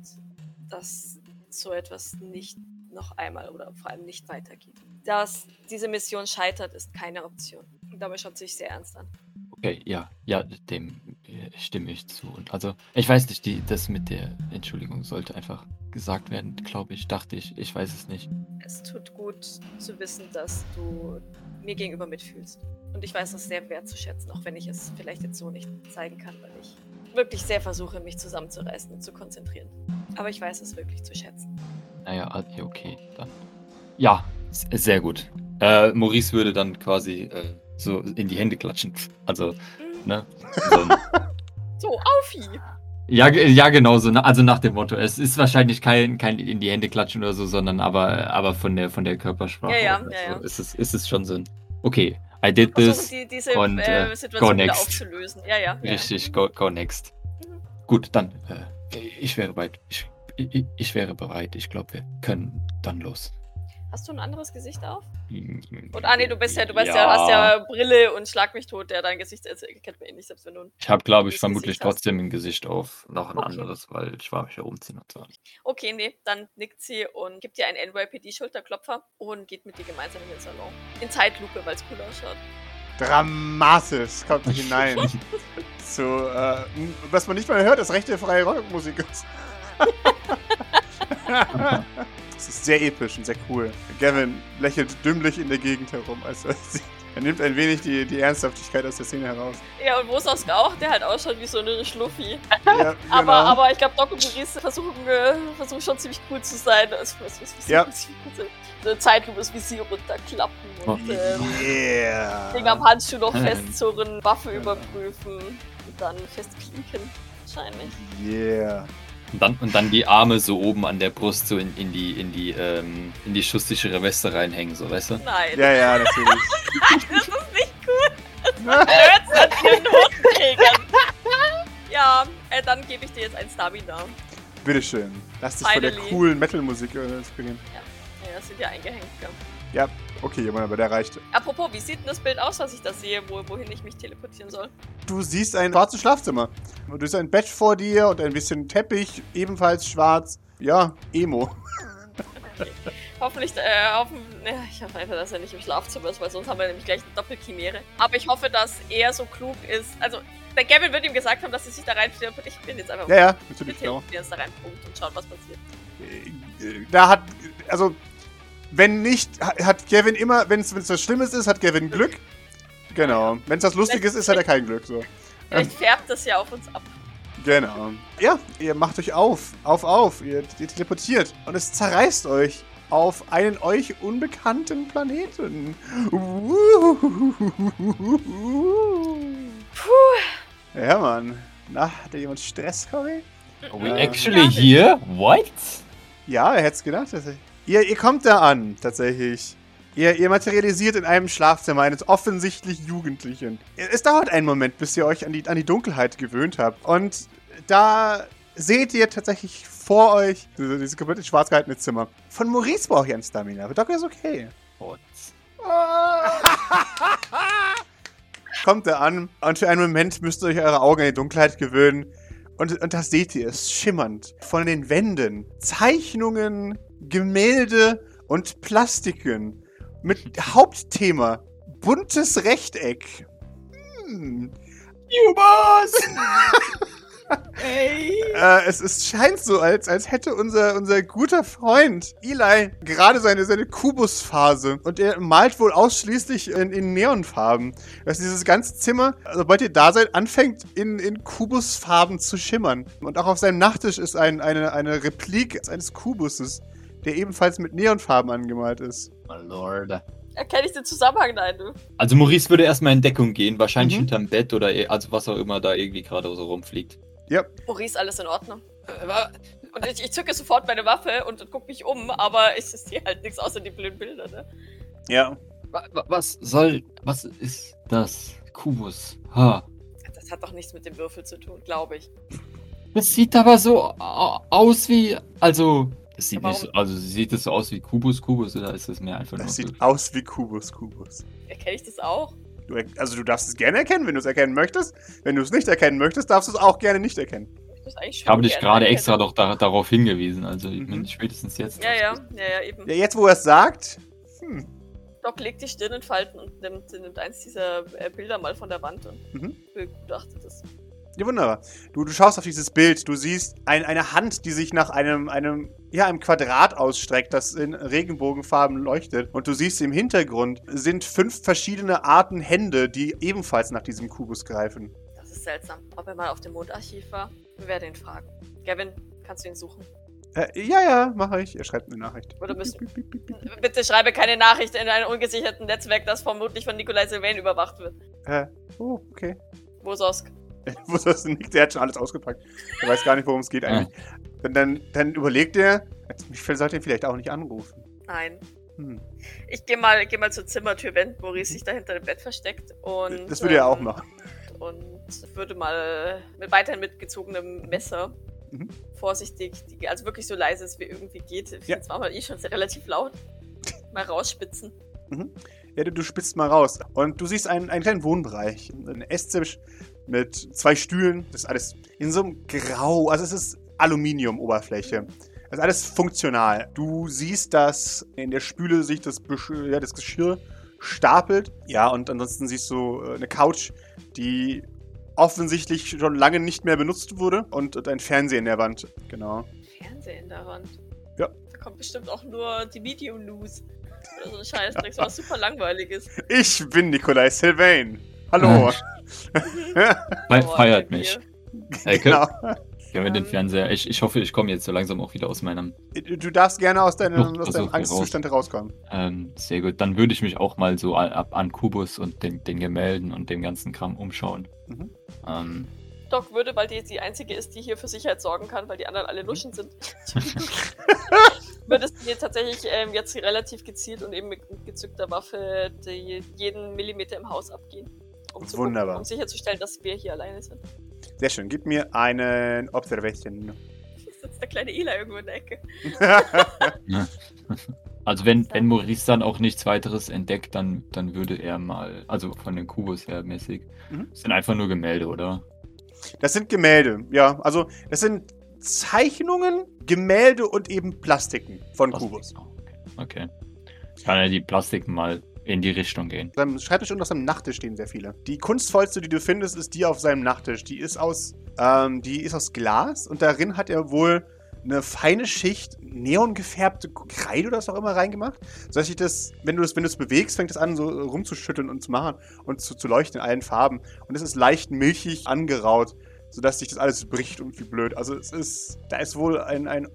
dass so etwas nicht noch einmal oder vor allem nicht weitergeht. Dass diese Mission scheitert, ist keine Option. Und dabei schaut sich sehr ernst an. Okay, ja, ja, dem äh, stimme ich zu. Und also, ich weiß nicht, die, das mit der Entschuldigung sollte einfach gesagt werden, glaube ich, dachte ich, ich weiß es nicht. Es tut gut zu wissen, dass du mir gegenüber mitfühlst. Und ich weiß das sehr wertzuschätzen, auch wenn ich es vielleicht jetzt so nicht zeigen kann, weil ich wirklich sehr versuche, mich zusammenzureißen und zu konzentrieren. Aber ich weiß es wirklich zu schätzen. Naja, ah, okay, dann. Ja, sehr gut. Äh, Maurice würde dann quasi äh, so in die Hände klatschen. Also, mhm. ne? So, so Aufi! Ja, ja, genau so. Also nach dem Motto. Es ist wahrscheinlich kein, kein in die Hände klatschen oder so, sondern aber, aber von der von der Körpersprache. Ja, ja, ja, ja. Ist, es, ist es schon so ein. Okay, I did this. Die, diese und, äh, Situation go next. aufzulösen. Ja, ja. Richtig, go, go next. Mhm. Gut, dann. Äh, ich wäre bereit. Ich, ich, ich wäre bereit. Ich glaube, wir können dann los. Hast du ein anderes Gesicht auf? Und ah nee, du bist ja, du bist ja. ja, hast ja Brille und Schlag mich tot, der dein Gesicht kennt man eh nicht, selbst wenn du. Ich habe, glaube ich, vermutlich trotzdem ein Gesicht auf, noch ein okay. anderes, weil ich war mich ja umziehen und so. Okay, nee, dann nickt sie und gibt dir einen NYPD-Schulterklopfer und geht mit dir gemeinsam in den Salon. In Zeitlupe, weil es cool ausschaut. Dramatisch kommt hinein. so, äh, was man nicht mal hört, ist rechte freie Rockmusik. Das ist sehr episch und sehr cool. Gavin lächelt dümmlich in der Gegend herum, als er sieht. Er nimmt ein wenig die, die Ernsthaftigkeit aus der Szene heraus. Ja, und Wososk auch, der halt ausschaut wie so eine Schluffi. Ja, genau. aber, aber ich glaube, Doc und Maurice versuchen, äh, versuchen schon ziemlich cool zu sein. Also, was, was, was, ja. Eine Zeitlupe ist wie sie runterklappen und ähm, yeah. Ding am Handschuh noch festzurren, Waffe überprüfen und dann festklicken. Wahrscheinlich. Yeah. Und dann, und dann die Arme so oben an der Brust so in, in die, in die, ähm, in die schusssichere Weste reinhängen, so, weißt du? Nein. Ja, ja, natürlich. das ist nicht gut. Das ist an den Notenträgern. ja, äh, dann gebe ich dir jetzt ein Stamina. Bitteschön. Lass dich Finally. von der coolen Metal-Musik inspirieren. Ja. ja, das sind ja eingehängt, ja. Ja, Okay, Mann, aber der reicht. Apropos, wie sieht denn das Bild aus, was ich da sehe, wo, wohin ich mich teleportieren soll? Du siehst ein schwarzes Schlafzimmer. Du siehst ein Bett vor dir und ein bisschen Teppich, ebenfalls schwarz. Ja, Emo. Okay. Hoffentlich, äh, hoffen, ja, ich hoffe einfach, dass er nicht im Schlafzimmer ist, weil sonst haben wir nämlich gleich eine Doppelchimäre. Aber ich hoffe, dass er so klug ist. Also, der Gavin wird ihm gesagt haben, dass er sich da rein Ich bin jetzt einfach. Ja, ja, natürlich. Wir teleportieren uns da rein, Punkt, und schauen, was passiert. Äh, da hat, also, wenn nicht, hat Gavin immer, wenn es was Schlimmes ist, hat Gavin Glück. Genau. Wenn es was Lustiges ist, hat er kein Glück. So. Vielleicht färbt das ja auf uns ab. Genau. Ja, ihr macht euch auf. Auf, auf. Ihr, ihr teleportiert. Und es zerreißt euch auf einen euch unbekannten Planeten. Puh. Ja, Mann. Na, hat da jemand Stress, Cory? Are we actually here? What? Ja, er hätte es gedacht. Dass ich Ihr, ihr kommt da an, tatsächlich. Ihr, ihr materialisiert in einem Schlafzimmer eines offensichtlich Jugendlichen. Es dauert einen Moment, bis ihr euch an die, an die Dunkelheit gewöhnt habt. Und da seht ihr tatsächlich vor euch diese, diese komplett schwarz gehaltene Zimmer. Von Maurice brauche ich ein Stamina, aber Doc ist okay. Kommt er an und für einen Moment müsst ihr euch eure Augen an die Dunkelheit gewöhnen. Und, und das seht ihr, es schimmernd. Von den Wänden. Zeichnungen, Gemälde und Plastiken. Mit Hauptthema buntes Rechteck. Hm. Jubas! Hey. Äh, es, es scheint so, als, als hätte unser, unser guter Freund Eli gerade seine, seine Kubusphase. Und er malt wohl ausschließlich in, in Neonfarben. Dass dieses ganze Zimmer, sobald ihr da seid, anfängt in, in Kubusfarben zu schimmern. Und auch auf seinem Nachttisch ist ein, eine, eine Replik eines Kubuses, der ebenfalls mit Neonfarben angemalt ist. My Lord. Erkenne ich den Zusammenhang, nein, du. Also Maurice würde erstmal in Deckung gehen, wahrscheinlich mhm. hinterm Bett oder also was auch immer da irgendwie gerade so rumfliegt. Ja. Maurice, alles in Ordnung? Äh, Und ich, ich zücke sofort meine Waffe und gucke mich um, aber ich sehe halt nichts außer die blöden Bilder, ne? Ja. Was soll. Was ist das? Kubus. Ha. Das hat doch nichts mit dem Würfel zu tun, glaube ich. Das sieht aber so aus wie. Also. Das sieht nicht so, also sieht das so aus wie Kubus Kubus oder ist das mehr einfach das nur. Das sieht so? aus wie Kubus Kubus. Erkenne ich das auch? Du, also du darfst es gerne erkennen, wenn du es erkennen möchtest. Wenn du es nicht erkennen möchtest, darfst du es auch gerne nicht erkennen. Ich, ich habe dich gerade extra doch da, darauf hingewiesen, also mhm. ich meine, spätestens jetzt. Ja, ja, ja, ja, eben. Ja, jetzt, wo er es sagt. Hm. Doc legt die Stirn in Falten und nimmt, nimmt eins dieser äh, Bilder mal von der Wand und mhm. begutachtet es. Ja, wunderbar. Du, du schaust auf dieses Bild, du siehst ein, eine Hand, die sich nach einem, einem, ja, einem Quadrat ausstreckt, das in Regenbogenfarben leuchtet. Und du siehst im Hintergrund sind fünf verschiedene Arten Hände, die ebenfalls nach diesem Kubus greifen. Das ist seltsam. Ob er mal auf dem Mondarchiv war, wir werden ihn fragen. Gavin, kannst du ihn suchen? Äh, ja, ja, mache ich. Er schreibt eine Nachricht. Oder müsst, bitte schreibe keine Nachricht in einem ungesicherten Netzwerk, das vermutlich von Nikolai Sylvain überwacht wird. Äh, oh, okay. Wo ist nicht? Der hat schon alles ausgepackt. Er weiß gar nicht, worum es geht eigentlich. Ja. Dann, dann überlegt er, ich sollte ihn vielleicht auch nicht anrufen. Nein. Hm. Ich gehe mal, geh mal zur Zimmertür, wenn Maurice sich da hinter dem Bett versteckt. Und, das würde ähm, er auch machen. Und würde mal mit weiterhin mit gezogenem Messer mhm. vorsichtig, also wirklich so leise es wie irgendwie geht. Ja. Jetzt war mal eh schon relativ laut. Mal rausspitzen. Mhm. Ja, du, du spitzt mal raus. Und du siehst einen, einen kleinen Wohnbereich. Ein Esszimmer mit zwei Stühlen. Das ist alles in so einem Grau. Also es ist Aluminium-Oberfläche. Das ist alles funktional. Du siehst, dass in der Spüle sich das, ja, das Geschirr stapelt. Ja, und ansonsten siehst du äh, eine Couch, die offensichtlich schon lange nicht mehr benutzt wurde und ein Fernseher in der Wand. Genau. Fernseher in der Wand? Ja. Da kommt bestimmt auch nur die Medium News. Oder so ein Scheißdreck, so was super langweiliges. Ich bin Nikolai Sylvain. Hallo. Feiert mich. Genau. Ja, mit dem Fernseher. Ich, ich hoffe, ich komme jetzt so langsam auch wieder aus meinem. Du darfst gerne aus deinem, aus deinem Angstzustand raus. herauskommen. Ähm, sehr gut. Dann würde ich mich auch mal so ab an Kubus und den, den Gemälden und dem ganzen Kram umschauen. Mhm. Ähm, Doc würde, weil die die einzige ist, die hier für Sicherheit sorgen kann, weil die anderen alle Luschen sind. Würdest du mir tatsächlich ähm, jetzt relativ gezielt und eben mit gezückter Waffe die, jeden Millimeter im Haus abgehen? Um, zu Wunderbar. Gucken, um sicherzustellen, dass wir hier alleine sind. Sehr schön. Gib mir einen Observation. Sitzt der kleine Eli irgendwo in der Ecke. Also wenn, wenn Maurice dann auch nichts weiteres entdeckt, dann, dann würde er mal, also von den Kubus her mäßig, mhm. das sind einfach nur Gemälde, oder? Das sind Gemälde, ja. Also das sind Zeichnungen, Gemälde und eben Plastiken von Plastik. Kubus. Okay. Kann er die Plastiken mal in die Richtung gehen. Seinem Schreibtisch und auf seinem Nachttisch stehen sehr viele. Die kunstvollste, die du findest, ist die auf seinem Nachttisch. Die ist aus, ähm, die ist aus Glas und darin hat er wohl eine feine Schicht neongefärbte Kreide oder was auch immer reingemacht. Sodass ich das, wenn du das, wenn du es bewegst, fängt es an, so rumzuschütteln und zu machen und zu, zu leuchten in allen Farben. Und es ist leicht milchig angeraut sodass sich das alles bricht und wie blöd. Also es ist, da ist wohl ein, ein,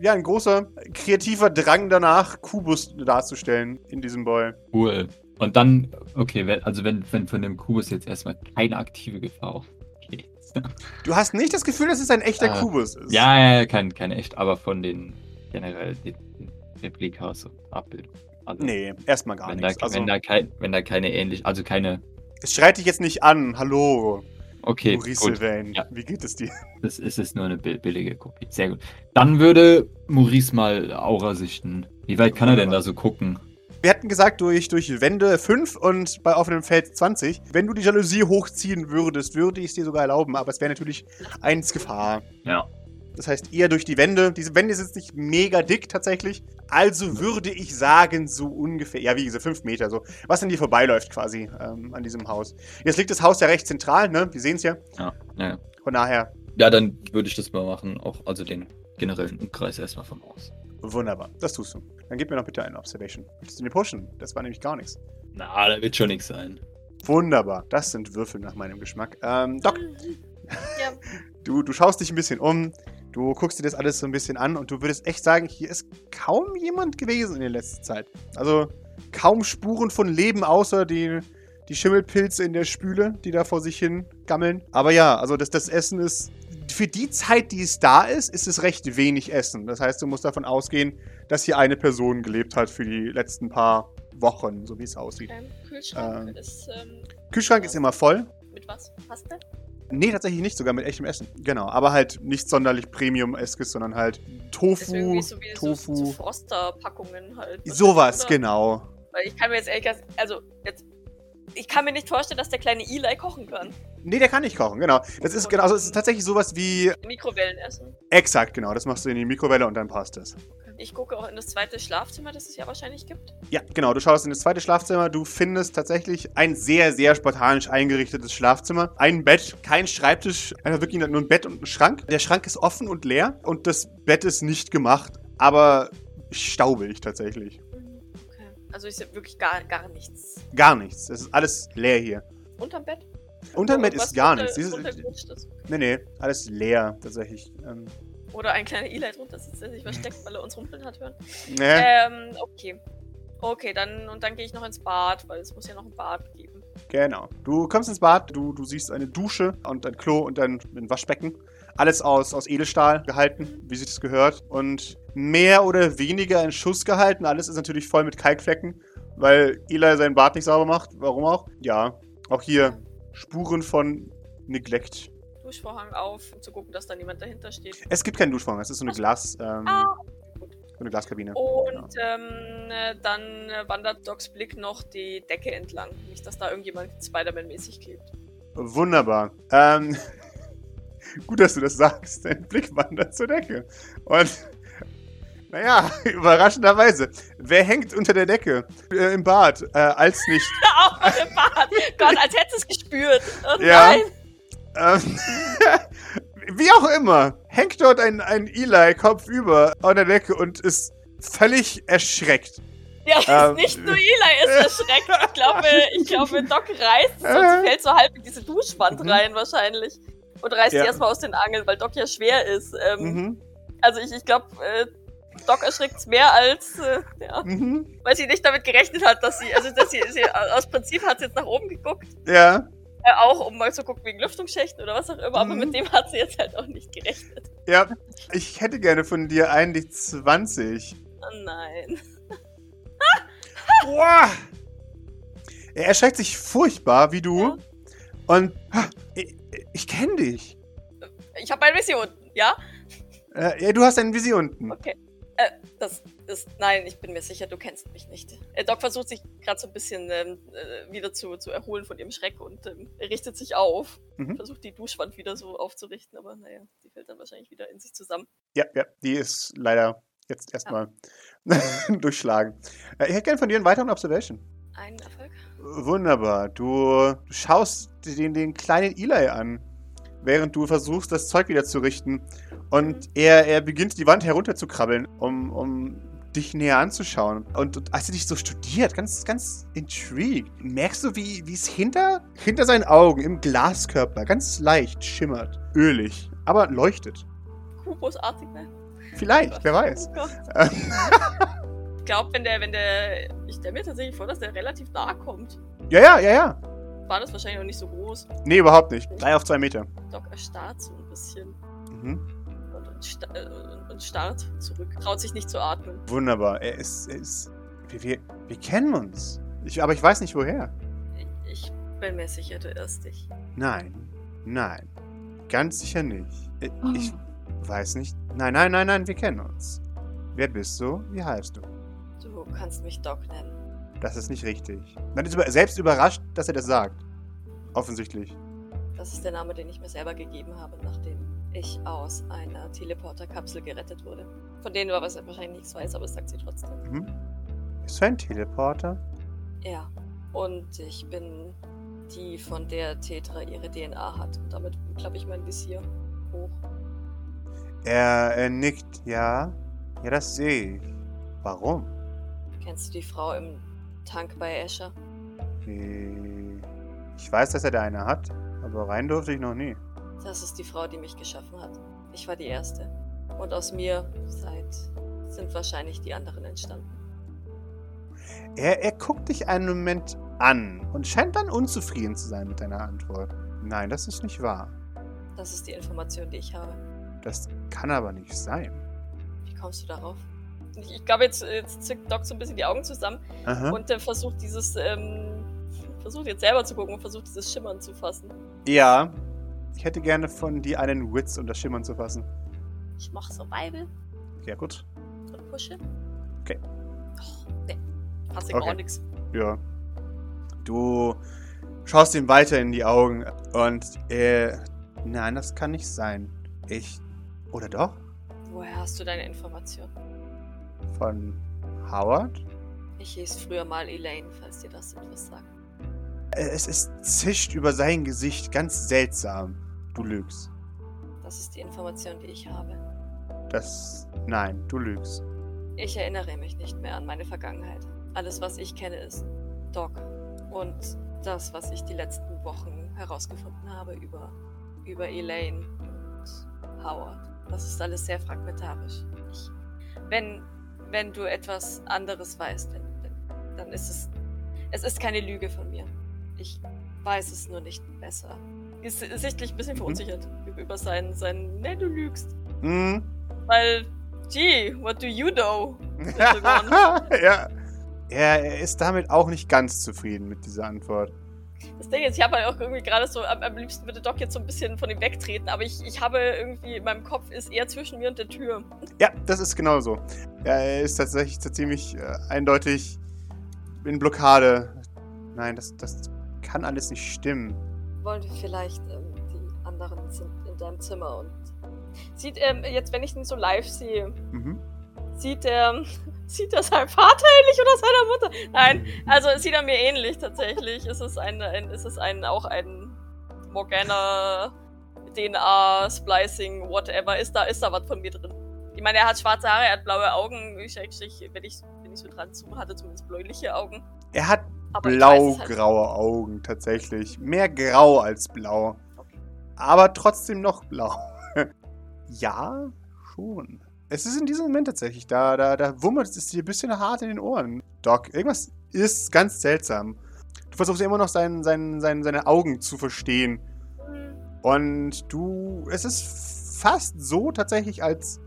ja, ein großer kreativer Drang danach, Kubus darzustellen in diesem Boy. Cool. Und dann, okay, also wenn, wenn von dem Kubus jetzt erstmal keine aktive Gefahr aufgeht. Du hast nicht das Gefühl, dass es ein echter äh, Kubus ist. Ja, ja, kein, kein echt, aber von den generell den, den Replikas und Abbildungen. Also, nee, erstmal gar wenn nichts. Da, also, wenn, da kein, wenn da keine ähnlich, also keine. Es schreit dich jetzt nicht an, hallo. Okay. Maurice gut. Sylvain, ja. wie geht es dir? Das ist, ist nur eine billige Kopie. Sehr gut. Dann würde Maurice mal Aura sichten. Wie weit kann er denn da so gucken? Wir hatten gesagt, durch, durch Wände 5 und bei offenem Feld 20. Wenn du die Jalousie hochziehen würdest, würde ich es dir sogar erlauben, aber es wäre natürlich eins Gefahr. Ja. Das heißt eher durch die Wände. Diese Wände sind nicht mega dick tatsächlich. Also würde ich sagen, so ungefähr, ja, wie gesagt, fünf Meter so. Was an dir vorbeiläuft quasi ähm, an diesem Haus. Jetzt liegt das Haus ja recht zentral, ne? Wir sehen es ja. Ja, ja. Von daher. Ja, dann würde ich das mal machen. Auch, also den generellen Umkreis erstmal vom Haus. Wunderbar, das tust du. Dann gib mir noch bitte eine Observation. Willst du mir pushen? Das war nämlich gar nichts. Na, da wird schon nichts sein. Wunderbar, das sind Würfel nach meinem Geschmack. Ähm, Doc. Ja. Du, du schaust dich ein bisschen um. Du guckst dir das alles so ein bisschen an und du würdest echt sagen, hier ist kaum jemand gewesen in der letzten Zeit. Also kaum Spuren von Leben, außer die, die Schimmelpilze in der Spüle, die da vor sich hin gammeln. Aber ja, also das, das Essen ist für die Zeit, die es da ist, ist es recht wenig Essen. Das heißt, du musst davon ausgehen, dass hier eine Person gelebt hat für die letzten paar Wochen, so wie es aussieht. Ähm, Kühlschrank ähm, ist. Ähm, Kühlschrank ist immer voll. Mit was? Paste? Nee, tatsächlich nicht, sogar mit echtem Essen. Genau, aber halt nicht sonderlich Premium-eskes, sondern halt Tofu, so Tofu. So, so Froster-Packungen halt. Sowas, genau. Weil ich kann mir jetzt ehrlich gesagt, also jetzt ich kann mir nicht vorstellen, dass der kleine Eli kochen kann. Nee, der kann nicht kochen, genau. Das ist genau, also es ist tatsächlich sowas wie. Mikrowellenessen. Exakt, genau. Das machst du in die Mikrowelle und dann passt es. Ich gucke auch in das zweite Schlafzimmer, das es ja wahrscheinlich gibt. Ja, genau. Du schaust in das zweite Schlafzimmer. Du findest tatsächlich ein sehr, sehr spartanisch eingerichtetes Schlafzimmer. Ein Bett, kein Schreibtisch, einfach wirklich nur ein Bett und ein Schrank. Der Schrank ist offen und leer und das Bett ist nicht gemacht, aber staubig tatsächlich. Also ist wirklich gar, gar nichts. Gar nichts. Es ist alles leer hier. Unterm Bett? Unterm Bett ist gar nichts. Dieses, nee, nee, alles leer tatsächlich. Ähm. Oder ein kleiner Eli drunter sitzt, der sich versteckt, weil er uns rumpeln hat hören. Nee. Ähm, okay. Okay, dann und dann gehe ich noch ins Bad, weil es muss ja noch ein Bad geben. Genau. Du kommst ins Bad, du, du siehst eine Dusche und ein Klo und ein, ein Waschbecken. Alles aus, aus Edelstahl gehalten, wie sich das gehört. Und mehr oder weniger in Schuss gehalten. Alles ist natürlich voll mit Kalkflecken, weil Eli seinen Bart nicht sauber macht. Warum auch? Ja, auch hier Spuren von Neglect. Duschvorhang auf, um zu gucken, dass da niemand dahinter steht. Es gibt keinen Duschvorhang, es ist so eine Glas. Ähm, ah. So eine Glaskabine. Und ja. ähm, äh, dann wandert Docs Blick noch die Decke entlang. Nicht, dass da irgendjemand Spider-Man-mäßig klebt. Wunderbar. Ähm, gut, dass du das sagst. Dein Blick wandert zur Decke. Und naja, überraschenderweise. Wer hängt unter der Decke? Äh, Im Bad. Äh, als nicht. Auch im Bad. Gott, als hättest du es gespürt. Oh ja. nein. Ähm, wie auch immer, hängt dort ein, ein Eli kopfüber an der Decke und ist völlig erschreckt. Ja, ähm, nicht nur Eli ist erschreckt. Ich glaube, ich glaube Doc reißt es und sie fällt so halb in diese Duschwand mhm. rein wahrscheinlich. Und reißt ja. sie erstmal aus den Angeln, weil Doc ja schwer ist. Ähm, mhm. Also ich, ich glaube, äh, Doc erschrickt mehr als, äh, ja, mhm. weil sie nicht damit gerechnet hat, dass sie, also dass sie, sie aus Prinzip hat sie jetzt nach oben geguckt. Ja. Äh, auch um mal zu gucken wegen Lüftungsschächten oder was auch immer, mhm. aber mit dem hat sie jetzt halt auch nicht gerechnet. Ja, ich hätte gerne von dir eigentlich 20. Oh nein. Boah! Er erschreckt sich furchtbar, wie du. Ja. Und ich, ich kenne dich. Ich habe eine Vision, ja? Äh, ja, du hast eine Vision. Okay. Äh, das ist. Nein, ich bin mir sicher, du kennst mich nicht. Äh, Doc versucht sich gerade so ein bisschen ähm, äh, wieder zu, zu erholen von ihrem Schreck und ähm, richtet sich auf. Mhm. Versucht die Duschwand wieder so aufzurichten, aber naja, die fällt dann wahrscheinlich wieder in sich zusammen. Ja, ja, die ist leider jetzt erstmal ja. durchschlagen. Äh, ich hätte gerne von dir einen weiteren Observation. Einen Erfolg. Wunderbar. Du, du schaust den, den kleinen Eli an während du versuchst, das Zeug wieder zu richten. Und er, er beginnt die Wand herunterzukrabbeln, um, um dich näher anzuschauen. Und, und, als er dich so studiert, ganz, ganz intrigued, merkst du, wie es hinter, hinter seinen Augen im Glaskörper ganz leicht schimmert. Ölig, aber leuchtet. Kubusartig, ne? Vielleicht, wer weiß. Oh ich glaube, wenn der, wenn der. Ich stelle mir tatsächlich vor, dass der relativ nah kommt. Ja, ja, ja, ja war das wahrscheinlich noch nicht so groß. Nee, überhaupt nicht. Drei auf zwei Meter. Doc erstarrt so ein bisschen. Mhm. Sta äh, und, starrt zurück. Traut sich nicht zu atmen. Wunderbar. Er ist. Er ist wir, wir, wir kennen uns. Ich, aber ich weiß nicht woher. Ich, ich bin mir sicher, du irrst dich. Nein. Nein. Ganz sicher nicht. Ich, oh. ich weiß nicht. Nein, nein, nein, nein, wir kennen uns. Wer bist du? Wie heißt du? Du kannst mich Doc nennen. Das ist nicht richtig. Man ist selbst überrascht, dass er das sagt. Offensichtlich. Das ist der Name, den ich mir selber gegeben habe, nachdem ich aus einer Teleporterkapsel gerettet wurde. Von denen du aber wahrscheinlich nichts weiß, aber es sagt sie trotzdem. Mhm. Ist du ein Teleporter? Ja. Und ich bin die, von der Tetra ihre DNA hat. Und damit klappe ich mein Visier hoch. Er, er nickt, ja. Ja, das sehe ich. Warum? Kennst du die Frau im Tank bei Escher? Ich weiß, dass er da eine hat, aber rein durfte ich noch nie. Das ist die Frau, die mich geschaffen hat. Ich war die Erste. Und aus mir seit sind wahrscheinlich die anderen entstanden. Er, er guckt dich einen Moment an und scheint dann unzufrieden zu sein mit deiner Antwort. Nein, das ist nicht wahr. Das ist die Information, die ich habe. Das kann aber nicht sein. Wie kommst du darauf? Ich, ich glaube, jetzt, jetzt zückt Doc so ein bisschen die Augen zusammen Aha. und äh, versucht dieses, ähm, versucht jetzt selber zu gucken und versucht dieses Schimmern zu fassen. Ja. Ich hätte gerne von dir einen Witz, um das Schimmern zu fassen. Ich mach Survival. Ja, gut. Und pushe. Okay. Oh, nee. Fasse okay. gar nichts. Ja. Du schaust ihm weiter in die Augen und äh, nein, das kann nicht sein. Ich, oder doch? Woher hast du deine Information? Von Howard? Ich hieß früher mal Elaine, falls dir das etwas sagt. Äh, es ist zischt über sein Gesicht, ganz seltsam. Du lügst. Das ist die Information, die ich habe. Das. Nein, du lügst. Ich erinnere mich nicht mehr an meine Vergangenheit. Alles, was ich kenne, ist Doc. Und das, was ich die letzten Wochen herausgefunden habe über, über Elaine und Howard. Das ist alles sehr fragmentarisch. Ich, wenn, wenn du etwas anderes weißt, wenn, dann ist es. Es ist keine Lüge von mir. Ich weiß es nur nicht besser. Ist sichtlich ein bisschen mhm. verunsichert mhm. über sein, sein. Ne, du lügst. Mhm. Weil, gee, what do you know? ja. Er, er ist damit auch nicht ganz zufrieden mit dieser Antwort. Das Ding ist, ich habe halt auch irgendwie gerade so, am, am, liebsten würde Doc jetzt so ein bisschen von ihm wegtreten, aber ich, ich habe irgendwie, in meinem Kopf ist eher zwischen mir und der Tür. Ja, das ist genau so. Er ist tatsächlich ziemlich äh, eindeutig in Blockade. Nein, das, das kann alles nicht stimmen. Wollen wir vielleicht, ähm, die anderen sind in deinem Zimmer und sieht, ähm, jetzt wenn ich ihn so live sehe, mhm. sieht er Sieht er seinem Vater ähnlich oder seiner Mutter? Nein, also sieht er mir ähnlich tatsächlich. Ist es ein, ein ist es ein auch ein Morgana DNA Splicing whatever ist da ist da was von mir drin. Ich meine, er hat schwarze Haare, er hat blaue Augen. Ich, ich, wenn ich wenn ich so dran zoome, hat er zumindest bläuliche Augen. Er hat blau-graue halt Augen tatsächlich, mehr grau als blau. Okay. Aber trotzdem noch blau. ja, schon. Es ist in diesem Moment tatsächlich, da, da, da wummert es dir ein bisschen hart in den Ohren. Doc, irgendwas ist ganz seltsam. Du versuchst immer noch sein, sein, sein, seine Augen zu verstehen. Und du, es ist fast so tatsächlich, als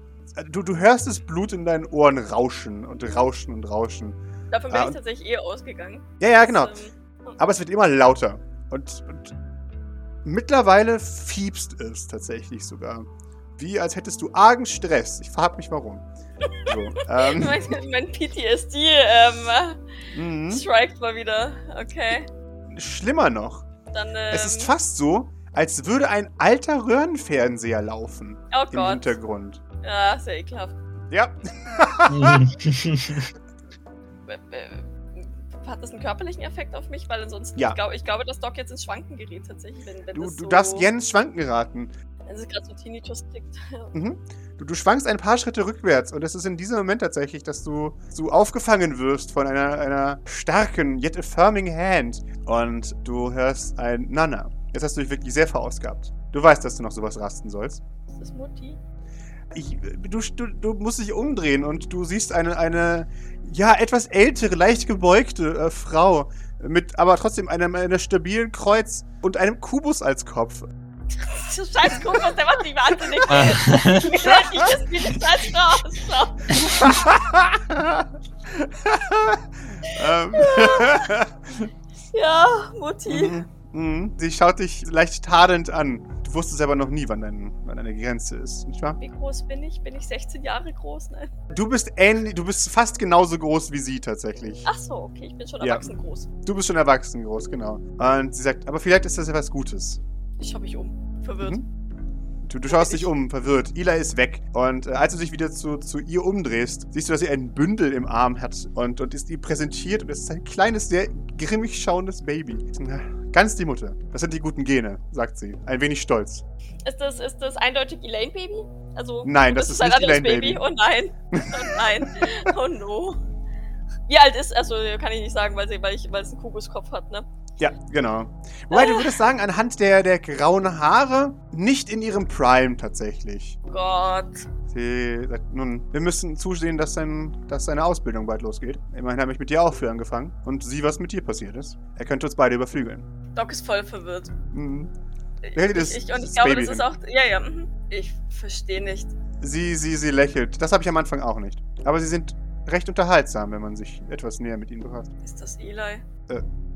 du, du hörst das Blut in deinen Ohren rauschen und rauschen und rauschen. Davon bin ah, ich tatsächlich eher ausgegangen. Ja, ja, genau. Das, ähm, Aber es wird immer lauter. Und, und mittlerweile fiebst es tatsächlich sogar. Wie als hättest du argen Stress. Ich frag mich warum. So, ähm. mein, mein PTSD ähm, mhm. strikt mal wieder. Okay. Schlimmer noch. Dann, ähm, es ist fast so, als würde ein alter Röhrenfernseher laufen. Oh im Gott. Hintergrund. Ja, sehr ekelhaft. Ja. Hat das einen körperlichen Effekt auf mich? Weil ansonsten, ja. ich, glaub, ich glaube, dass Doc jetzt ins Schwanken gerät tatsächlich. Wenn, wenn du, du so darfst gerne ins Schwanken geraten. Es ist gerade so Tinnitus tickt. Mhm. Du, du, schwankst ein paar Schritte rückwärts und es ist in diesem Moment tatsächlich, dass du so aufgefangen wirst von einer, einer starken, yet affirming Hand und du hörst ein Nana. Jetzt hast du dich wirklich sehr verausgabt. Du weißt, dass du noch sowas rasten sollst. Ist das Mutti? Ich, du, du, du, musst dich umdrehen und du siehst eine, eine ja, etwas ältere, leicht gebeugte äh, Frau mit aber trotzdem einem, einem stabilen Kreuz und einem Kubus als Kopf. Scheiß Kokos, der macht mich wahnsinnig. ich will nicht wissen, wie die Scheiß Frau ausschaut. ähm. ja, Mutti. Mhm, mhm. Sie schaut dich leicht tadelnd an. Du wusstest aber noch nie, wann, dein, wann deine Grenze ist, nicht wahr? Wie groß bin ich? Bin ich 16 Jahre groß? Nein. Du bist ähnlich, du bist fast genauso groß wie sie tatsächlich. Ach so, okay, ich bin schon erwachsen ja. groß. Du bist schon erwachsen groß, genau. Und sie sagt, aber vielleicht ist das etwas Gutes. Ich schaue mich um, verwirrt. Mhm. Du, du, schaust dich um, verwirrt. Eli ist weg. Und äh, als du dich wieder zu, zu, ihr umdrehst, siehst du, dass sie ein Bündel im Arm hat und, und ist ihr präsentiert. Und es ist ein kleines, sehr grimmig schauendes Baby. Ganz die Mutter. Das sind die guten Gene, sagt sie. Ein wenig stolz. Ist das, ist das eindeutig Elaine Baby? Also, nein, das, das ist, ist nicht Elaine Baby. Baby. Oh nein. Oh nein. oh no. Wie alt ist, also kann ich nicht sagen, weil, sie, weil, ich, weil es einen Kugelskopf hat, ne? Ja, genau. Wobei, du würdest sagen, anhand der, der grauen Haare, nicht in ihrem Prime tatsächlich. Oh Gott. Sie sagt, nun, wir müssen zusehen, dass, sein, dass seine Ausbildung bald losgeht. Immerhin habe ich mit dir auch für angefangen. Und sieh, was mit dir passiert ist. Er könnte uns beide überflügeln. Doc ist voll verwirrt. Mhm. Ja, das- ich, ich, und ich glaube, Baby das ist auch. Ja, ja. mhm. Ich verstehe nicht. Sie, sie, sie lächelt. Das habe ich am Anfang auch nicht. Aber sie sind recht unterhaltsam, wenn man sich etwas näher mit ihnen befasst. Ist das Eli?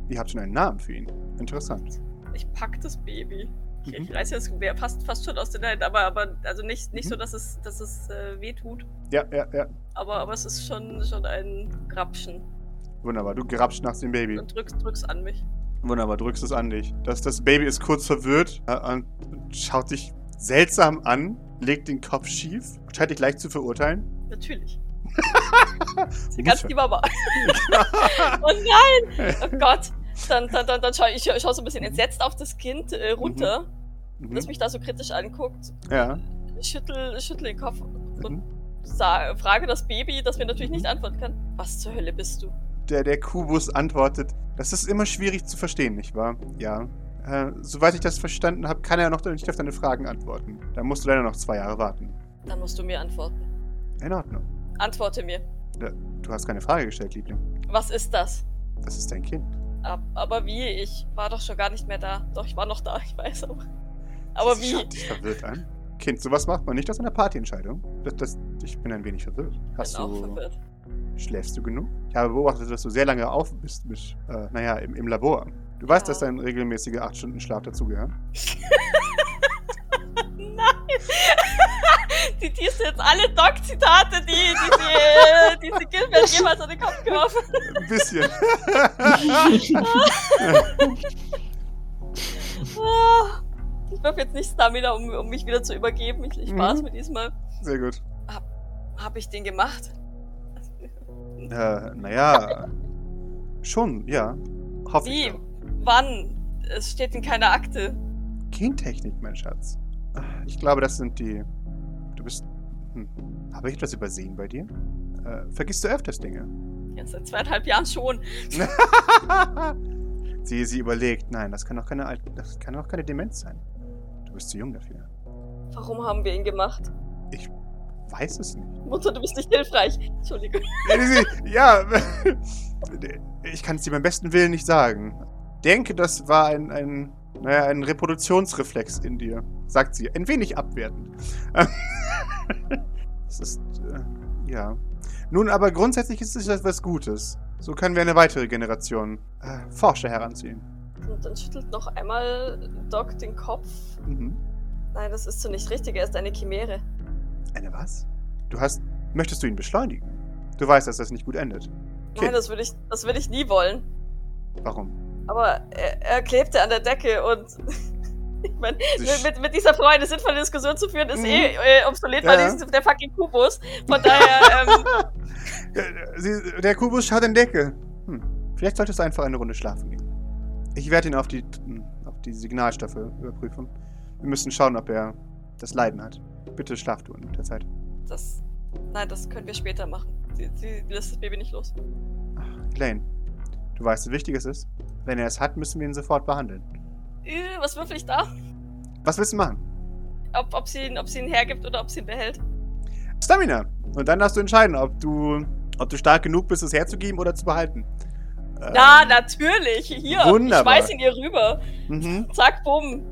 Ihr habt schon einen Namen für ihn. Interessant. Ich pack das Baby. Ich, Mhm. ich reiß jetzt wer fast, fast schon aus den Händen, aber, aber also nicht, nicht Mhm. so, dass es, dass es äh, weh tut. Ja, ja, ja. Aber, aber es ist schon, schon ein Grapschen. Wunderbar. Du grabst nach dem Baby. Und drückst, drückst an mich. Wunderbar, drückst es an dich. Das, das Baby ist kurz verwirrt äh, und schaut dich seltsam an, legt den Kopf schief, scheint dich gleich zu verurteilen. Natürlich. Sie ganz die Mama. oh nein! Oh Gott. Dann, dann, dann, dann schaue ich schau so ein bisschen entsetzt auf das Kind äh, runter, das Mhm. mich da so kritisch anguckt, Ja. schüttel, schüttel den Kopf und Mhm. sa frage das Baby, das mir natürlich nicht antworten kann. Was zur Hölle bist du? Der, der Kubus antwortet, das ist immer schwierig zu verstehen, nicht wahr? Ja. Äh, soweit ich das verstanden habe, kann er noch nicht auf deine Fragen antworten. Da musst du leider noch zwei Jahre warten. Dann musst du mir antworten. In Ordnung. Antworte mir. Du hast keine Frage gestellt, Liebling. Was ist das? Das ist dein Kind. Ab, aber wie? Ich war doch schon gar nicht mehr da. Doch, ich war noch da, ich weiß aber. Aber Sie wie? schaut dich verwirrt an. Kind, sowas macht man nicht aus einer Partyentscheidung. Das, das, ich bin ein wenig verwirrt. Hast bin auch du, verwirrt. schläfst du genug? Ich habe beobachtet, dass du sehr lange auf bist mit, äh, naja, im, im Labor. Du weißt, Ja. dass dein regelmäßiger 8 Stunden Schlaf dazugehört. Nein! die du jetzt alle Doc-Zitate, die, die, die, die, die Gilbert jemals an den Kopf geworfen Ein bisschen. Ich wirf jetzt nicht Stamina, um, um mich wieder zu übergeben. Ich, ich Mhm. war's mit diesmal. sehr gut. Hab ich den gemacht? Äh, naja. Schon, ja. Hoffe ich. Wie? doch. Wann? Es steht in keiner Akte. Gentechnik, mein Schatz. Ich glaube, das sind die. Du bist. Hm. Habe ich etwas übersehen bei dir? Äh, vergisst du öfters Dinge? Ja, seit zweieinhalb Jahren schon. sie, sie überlegt, nein, das kann doch keine Alt das kann doch keine Demenz sein. Du bist zu jung dafür. Warum haben wir ihn gemacht? Weiß es nicht. Mutter, du bist nicht hilfreich. Entschuldigung. Ja, ich kann es dir beim besten Willen nicht sagen. Denke, das war ein, ein, naja, ein Reproduktionsreflex in dir, sagt sie, ein wenig abwertend. Das ist, äh, ja. Nun, aber grundsätzlich ist es etwas Gutes. So können wir eine weitere Generation äh, Forscher heranziehen. Und dann schüttelt noch einmal Doc den Kopf. Mhm. Nein, das ist so nicht richtig. Er ist eine Chimäre. Eine was? Du hast. Möchtest du ihn beschleunigen? Du weißt, dass das nicht gut endet. Nein, Kind. das würde ich, das würde ich nie wollen. Warum? Aber er, er klebte an der Decke und ich meine, mit, mit, dieser Frau eine sinnvolle Diskussion zu führen, ist Mhm. eh äh, obsolet, Ja. weil ist der fucking Kubus. Von daher, ähm, Äh, der Kubus schaut in die Decke. Hm. Vielleicht solltest du einfach eine Runde schlafen gehen. Ich werde ihn auf die, hm, auf die Signalstoffe überprüfen. Wir müssen schauen, ob er das Leiden hat. Bitte schlaf du in der Zeit. das. Nein, das können wir später machen. Sie, sie lässt das Baby nicht los. Lane, du weißt, wie wichtig es ist. Wenn er es hat, müssen wir ihn sofort behandeln. Äh, was würfel ich da? Was willst du machen? Ob, ob, sie ihn, ob sie ihn hergibt oder ob sie ihn behält. Stamina. Und dann darfst du entscheiden, ob du, ob du stark genug bist, es herzugeben oder zu behalten. Ähm, Na, natürlich. Hier. wunderbar. Ich schmeiß ihn ihr rüber. Mhm. Zack, bumm.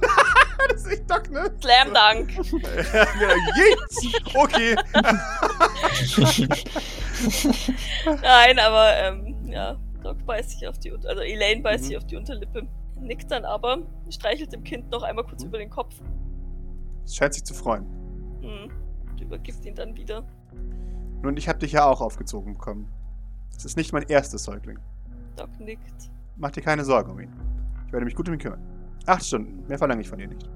Das ist echt Doc, ne? Slam Dunk. Okay. Nein, aber ähm, ja, Doc beißt sich auf die also Elaine beißt Mhm. sich auf die Unterlippe. Nickt dann aber, streichelt dem Kind noch einmal kurz Mhm. über den Kopf. Es scheint sich zu freuen. Hm. Und übergibt ihn dann wieder. Nun, ich habe dich ja auch aufgezogen bekommen. Es ist nicht mein erstes Säugling. Doc nickt. Mach dir keine Sorgen um ihn. Ich werde mich gut um ihn kümmern. Acht Stunden. Mehr verlange ich von dir nicht.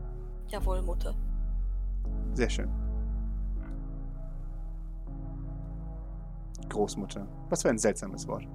Jawohl, Mutter. Sehr schön. Großmutter. Was für ein seltsames Wort.